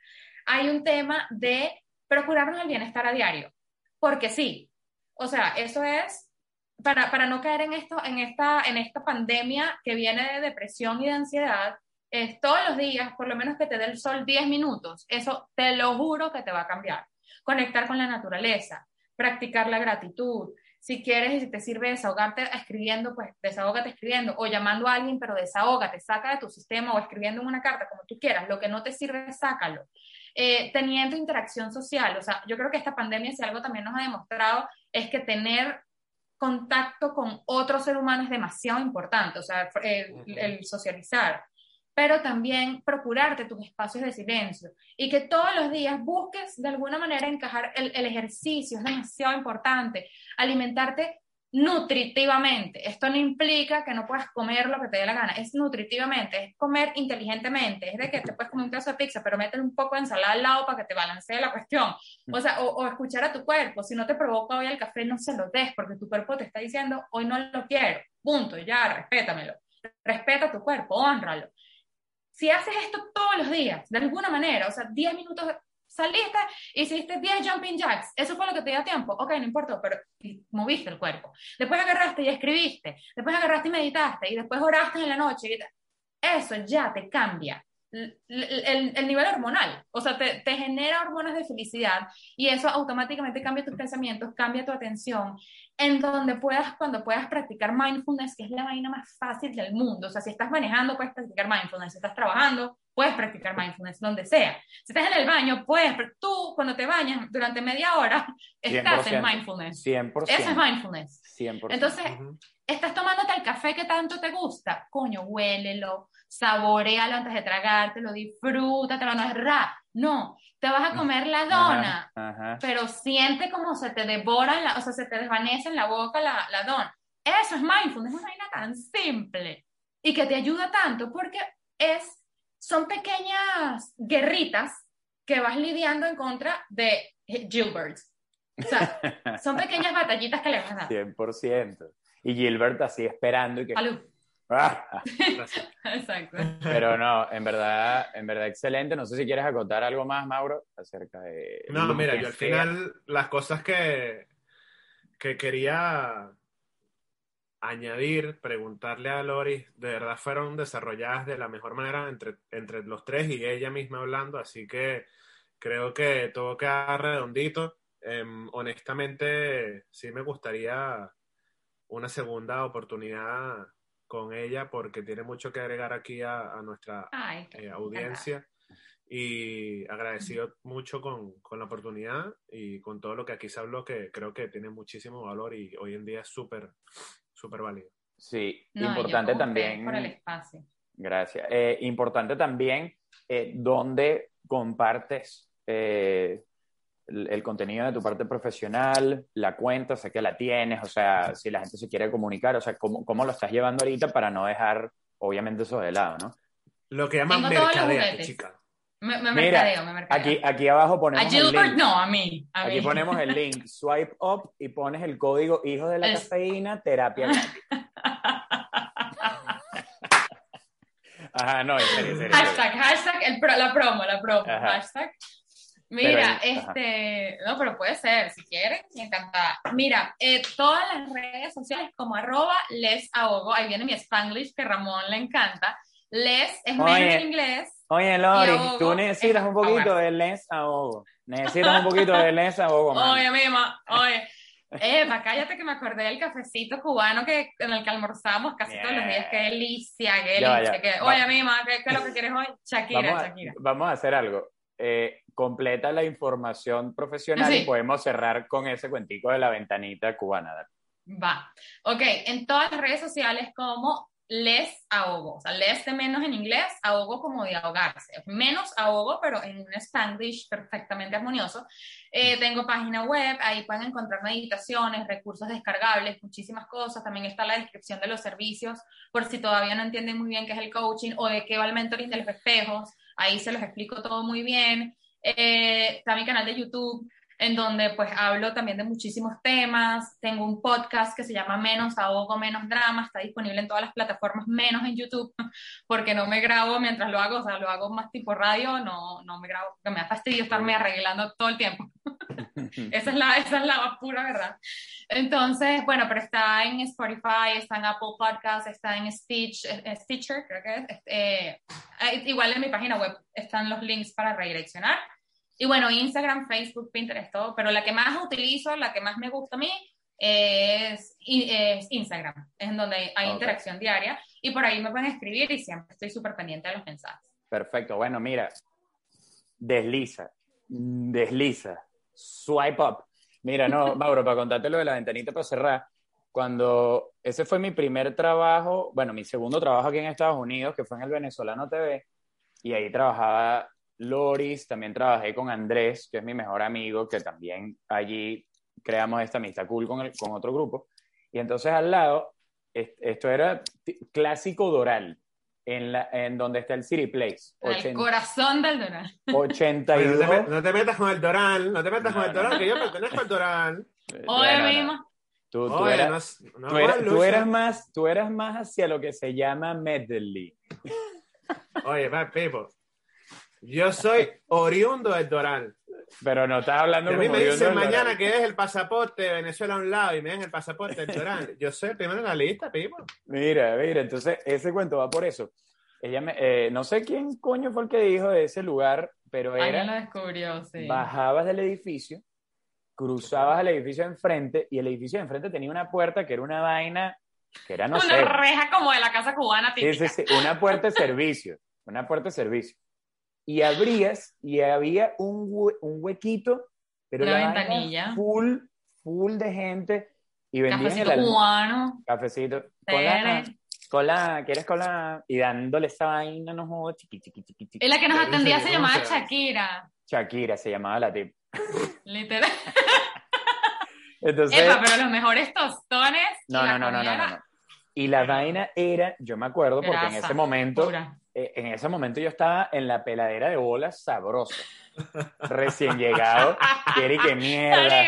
hay un tema de procurarnos el bienestar a diario. Porque sí, o sea, eso es para, para no caer en, esto, en, esta, en esta pandemia que viene de depresión y de ansiedad, es todos los días, por lo menos que te dé el sol 10 minutos, eso te lo juro que te va a cambiar. Conectar con la naturaleza, practicar la gratitud. Si quieres y si te sirve desahogarte escribiendo, pues desahógate escribiendo o llamando a alguien, pero desahógate, saca de tu sistema o escribiendo en una carta, como tú quieras. Lo que no te sirve, sácalo. Eh, teniendo interacción social. O sea, yo creo que esta pandemia, si algo también nos ha demostrado, es que tener contacto con otro ser humano es demasiado importante, o sea, el, socializar, pero también procurarte tus espacios de silencio y que todos los días busques de alguna manera encajar el, el ejercicio, es demasiado importante, alimentarte nutritivamente. Esto no implica que no puedas comer lo que te dé la gana, es nutritivamente, es comer inteligentemente, es de que te puedes comer un pedazo de pizza, pero meter un poco de ensalada al lado para que te balancee la cuestión. O sea, o, escuchar a tu cuerpo, si no te provoca hoy el café, no se lo des, porque tu cuerpo te está diciendo, hoy no lo quiero, punto, ya, respétamelo. Respeta tu cuerpo, honralo. Si haces esto todos los días, de alguna manera, o sea, 10 minutos saliste, hiciste 10 jumping jacks, eso fue lo que te dio tiempo, ok, no importa, pero moviste el cuerpo. Después agarraste y escribiste, después agarraste y meditaste, y después oraste en la noche. eso ya te cambia. el, el, el nivel hormonal, o sea, te, te, genera hormonas de felicidad y eso automáticamente cambia tus pensamientos, cambia tu atención, en donde puedas, cuando puedas practicar mindfulness, que es la vaina más fácil del mundo, o sea, si estás manejando, puedes practicar mindfulness, si estás trabajando, puedes practicar mindfulness donde sea. Si estás en el baño, puedes, tú cuando te bañas durante media hora, estás en mindfulness. 100%. Eso es mindfulness. 100%. Entonces, uh -huh. estás tomándote el café que tanto te gusta, coño, huélelo, saborealo antes de tragártelo, disfrútatelo, no es rap. No, te vas a comer la dona, Ajá, ajá. pero siente como se te devora, la, o sea, se te desvanece en la boca la, la dona. Eso es mindfulness, es una vaina tan simple y que te ayuda tanto porque es son pequeñas guerritas que vas lidiando en contra de Gilbert. O sea, son pequeñas batallitas que le vas a dar. 100%. Y Gilbert así esperando y que... Salud. Ah, Exacto. Pero no, en verdad, en verdad excelente. No sé si quieres acotar algo más, Mauro, acerca de... No, mira, yo al final las cosas que, que quería añadir, preguntarle a Loris, de verdad fueron desarrolladas de la mejor manera entre, entre los tres y ella misma hablando, así que creo que todo queda redondito. Eh, honestamente, sí me gustaría una segunda oportunidad con ella porque tiene mucho que agregar aquí a, a nuestra Ay, eh, audiencia y agradecido mucho con, con, la oportunidad y con todo lo que aquí se habló que creo que tiene muchísimo valor y hoy en día es súper súper válido. Sí, no, importante también. Por el espacio. Gracias. Eh, importante también eh, dónde compartes eh, el, contenido de tu parte profesional, la cuenta, sé que la tienes, o sea, si la gente se quiere comunicar, o sea, cómo, cómo lo estás llevando ahorita para no dejar, obviamente, eso de lado, ¿no? Lo que llaman mercadeo, chica. Me, me Mira, mercadeo, me mercadeo. Aquí, aquí abajo ponemos. A Gilbert, el link. no, a mí. A aquí mí. ponemos el link, swipe up y pones el código hijo de la El- cafeína, terapia. Ajá, no, en serio, en serio, en serio. hashtag, hashtag, el pro- la promo, la promo, Ajá. hashtag. Mira, Pero, ajá. este, no, pero puede ser, si quieren, me encantada. Mira, eh, todas las redes sociales como arroba les ahogo, ahí viene mi spanglish que Ramón le encanta. Les es menos Oye. en inglés. Oye, Lori, ahogo tú necesitas es un poquito de les ahogo. Necesitas un poquito de les ahogo, man. Oye, mima, oye. Eva, cállate que me acordé del cafecito cubano que, en el que almorzamos casi todos los días. Qué delicia, qué delicia. que- oye, mima, ¿qué, qué es lo que quieres hoy? Shakira, vamos, a, Shakira. vamos a hacer algo. Eh, completa la información profesional Sí. y podemos cerrar con ese cuentico de la ventanita cubana. Va. Ok, en todas las redes sociales como les ahogo. O sea, les de menos en inglés, ahogo como de ahogarse. Menos ahogo, pero en un spanglish perfectamente armonioso. Eh, tengo página web, ahí pueden encontrar meditaciones, recursos descargables, muchísimas cosas. También está la descripción de los servicios, por si todavía no entienden muy bien qué es el coaching o de qué va el mentoring de los espejos. Ahí se los explico todo muy bien. Eh, mi canal de YouTube, en donde pues hablo también de muchísimos temas. Tengo un podcast que se llama Menos Ahogo, Menos Drama, está disponible en todas las plataformas, menos en YouTube, porque no me grabo mientras lo hago, o sea, lo hago más tipo radio, no, no me grabo, porque me da fastidio estarme arreglando todo el tiempo. esa, es la, esa es la pura verdad. Entonces, bueno, pero está en Spotify, está en Apple Podcasts, está en Stitch, eh, Stitcher, creo que es. eh, eh, igual en mi página web están los links para redireccionar. Y bueno, Instagram, Facebook, Pinterest, todo, pero la que más utilizo, la que más me gusta a mí, es, es Instagram, es en donde hay Ok. interacción diaria y por ahí me pueden escribir y siempre estoy súper pendiente de los mensajes. Perfecto. Bueno, mira, desliza, desliza, swipe up. Mira, no, Mauro, para contarte lo de la ventanita para cerrar, cuando ese fue mi primer trabajo, bueno, mi segundo trabajo aquí en Estados Unidos, que fue en el Venezolano TV, y ahí trabajaba Loris, también trabajé con Andrés, que es mi mejor amigo, que también allí creamos esta amistad cool con, el- con otro grupo. Y entonces al lado, est- esto era clásico Doral, en, la, en donde está el City Place. El Ochen- corazón del Doral. Oye, no, te, 82. no te metas con el Doral, no te metas con No, el Doral, no. que yo pertenezco al Doral. Oye, mismo. Tú, tú Oye, eras, no, no tú, eras, tú eras más, tú eras más hacia lo que se llama medley. Oye, va, Pipo. Yo soy oriundo del Doral. Pero no estás hablando a mí como me dicen mañana que es el pasaporte de Venezuela a un lado y me den el pasaporte del Doral. Yo soy el primero en la lista, Pipo. Mira, mira, entonces ese cuento va por eso. ella me, eh, no sé quién coño fue el que dijo de ese lugar, pero Alguien lo era, descubrió, sí. bajabas del edificio, cruzabas el edificio de enfrente y el edificio de enfrente tenía una puerta que era una vaina, que era, no Una sé, reja como de la casa cubana Sí, típica. sí, sí, una puerta de servicio, una puerta de servicio. Y abrías y había un, hue- un huequito, pero Una ventanilla. full, full de gente y vendían el Cafecito alm- cubano. cafecito. Cola, cola, ¿quieres cola? Y dándole esa vaina, no jodas, chiqui, chiqui, chiqui, chiqui. Y la que nos ¿Cómo se- atendía se llamaba Shakira. Shakira se llamaba la tip. Literal. Entonces, Epa, pero los mejores tostones. no, no, no, no, no. Y la vaina era, yo me acuerdo porque en ese momento. Eh, en ese momento yo estaba en la peladera de bolas sabrosa. Recién llegado, quiere que mierda,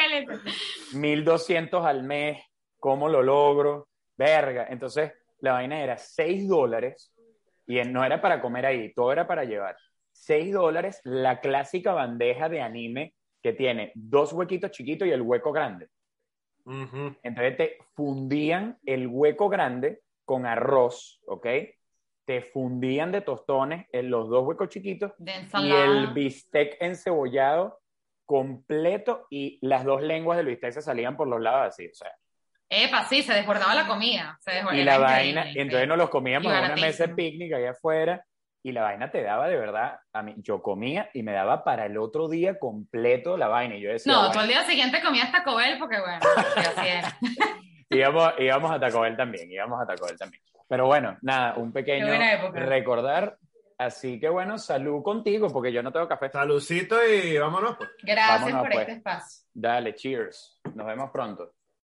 1200 al mes, ¿cómo lo logro? Verga. Entonces, la vaina era 6 dólares y no era para comer ahí, todo era para llevar. 6 dólares, la clásica bandeja de anime que tiene dos huequitos chiquitos y el hueco grande. Ujú. Entonces te fundían el hueco grande con arroz, ¿ok? Te fundían de tostones en los dos huecos chiquitos y el bistec encebollado completo y las dos lenguas del bistec se salían por los lados así, o sea. Epa, sí, se desbordaba la comida. Se desbordaba, Y la vaina, increíble. entonces nos los comíamos Y en una mesa de picnic ahí afuera y la vaina te daba de verdad, a mí, yo comía y me daba para el otro día completo la vaina y yo decía, No, tú al día siguiente comías Taco Bell porque, bueno, así era. íbamos, íbamos a Taco Bell también, íbamos a Taco Bell también. Pero bueno, nada, un pequeño recordar. Así que bueno, salud contigo, porque yo no tengo café. Saludcito y vámonos, pues. Gracias Vámonos, por pues. este espacio. Dale, cheers. Nos vemos pronto.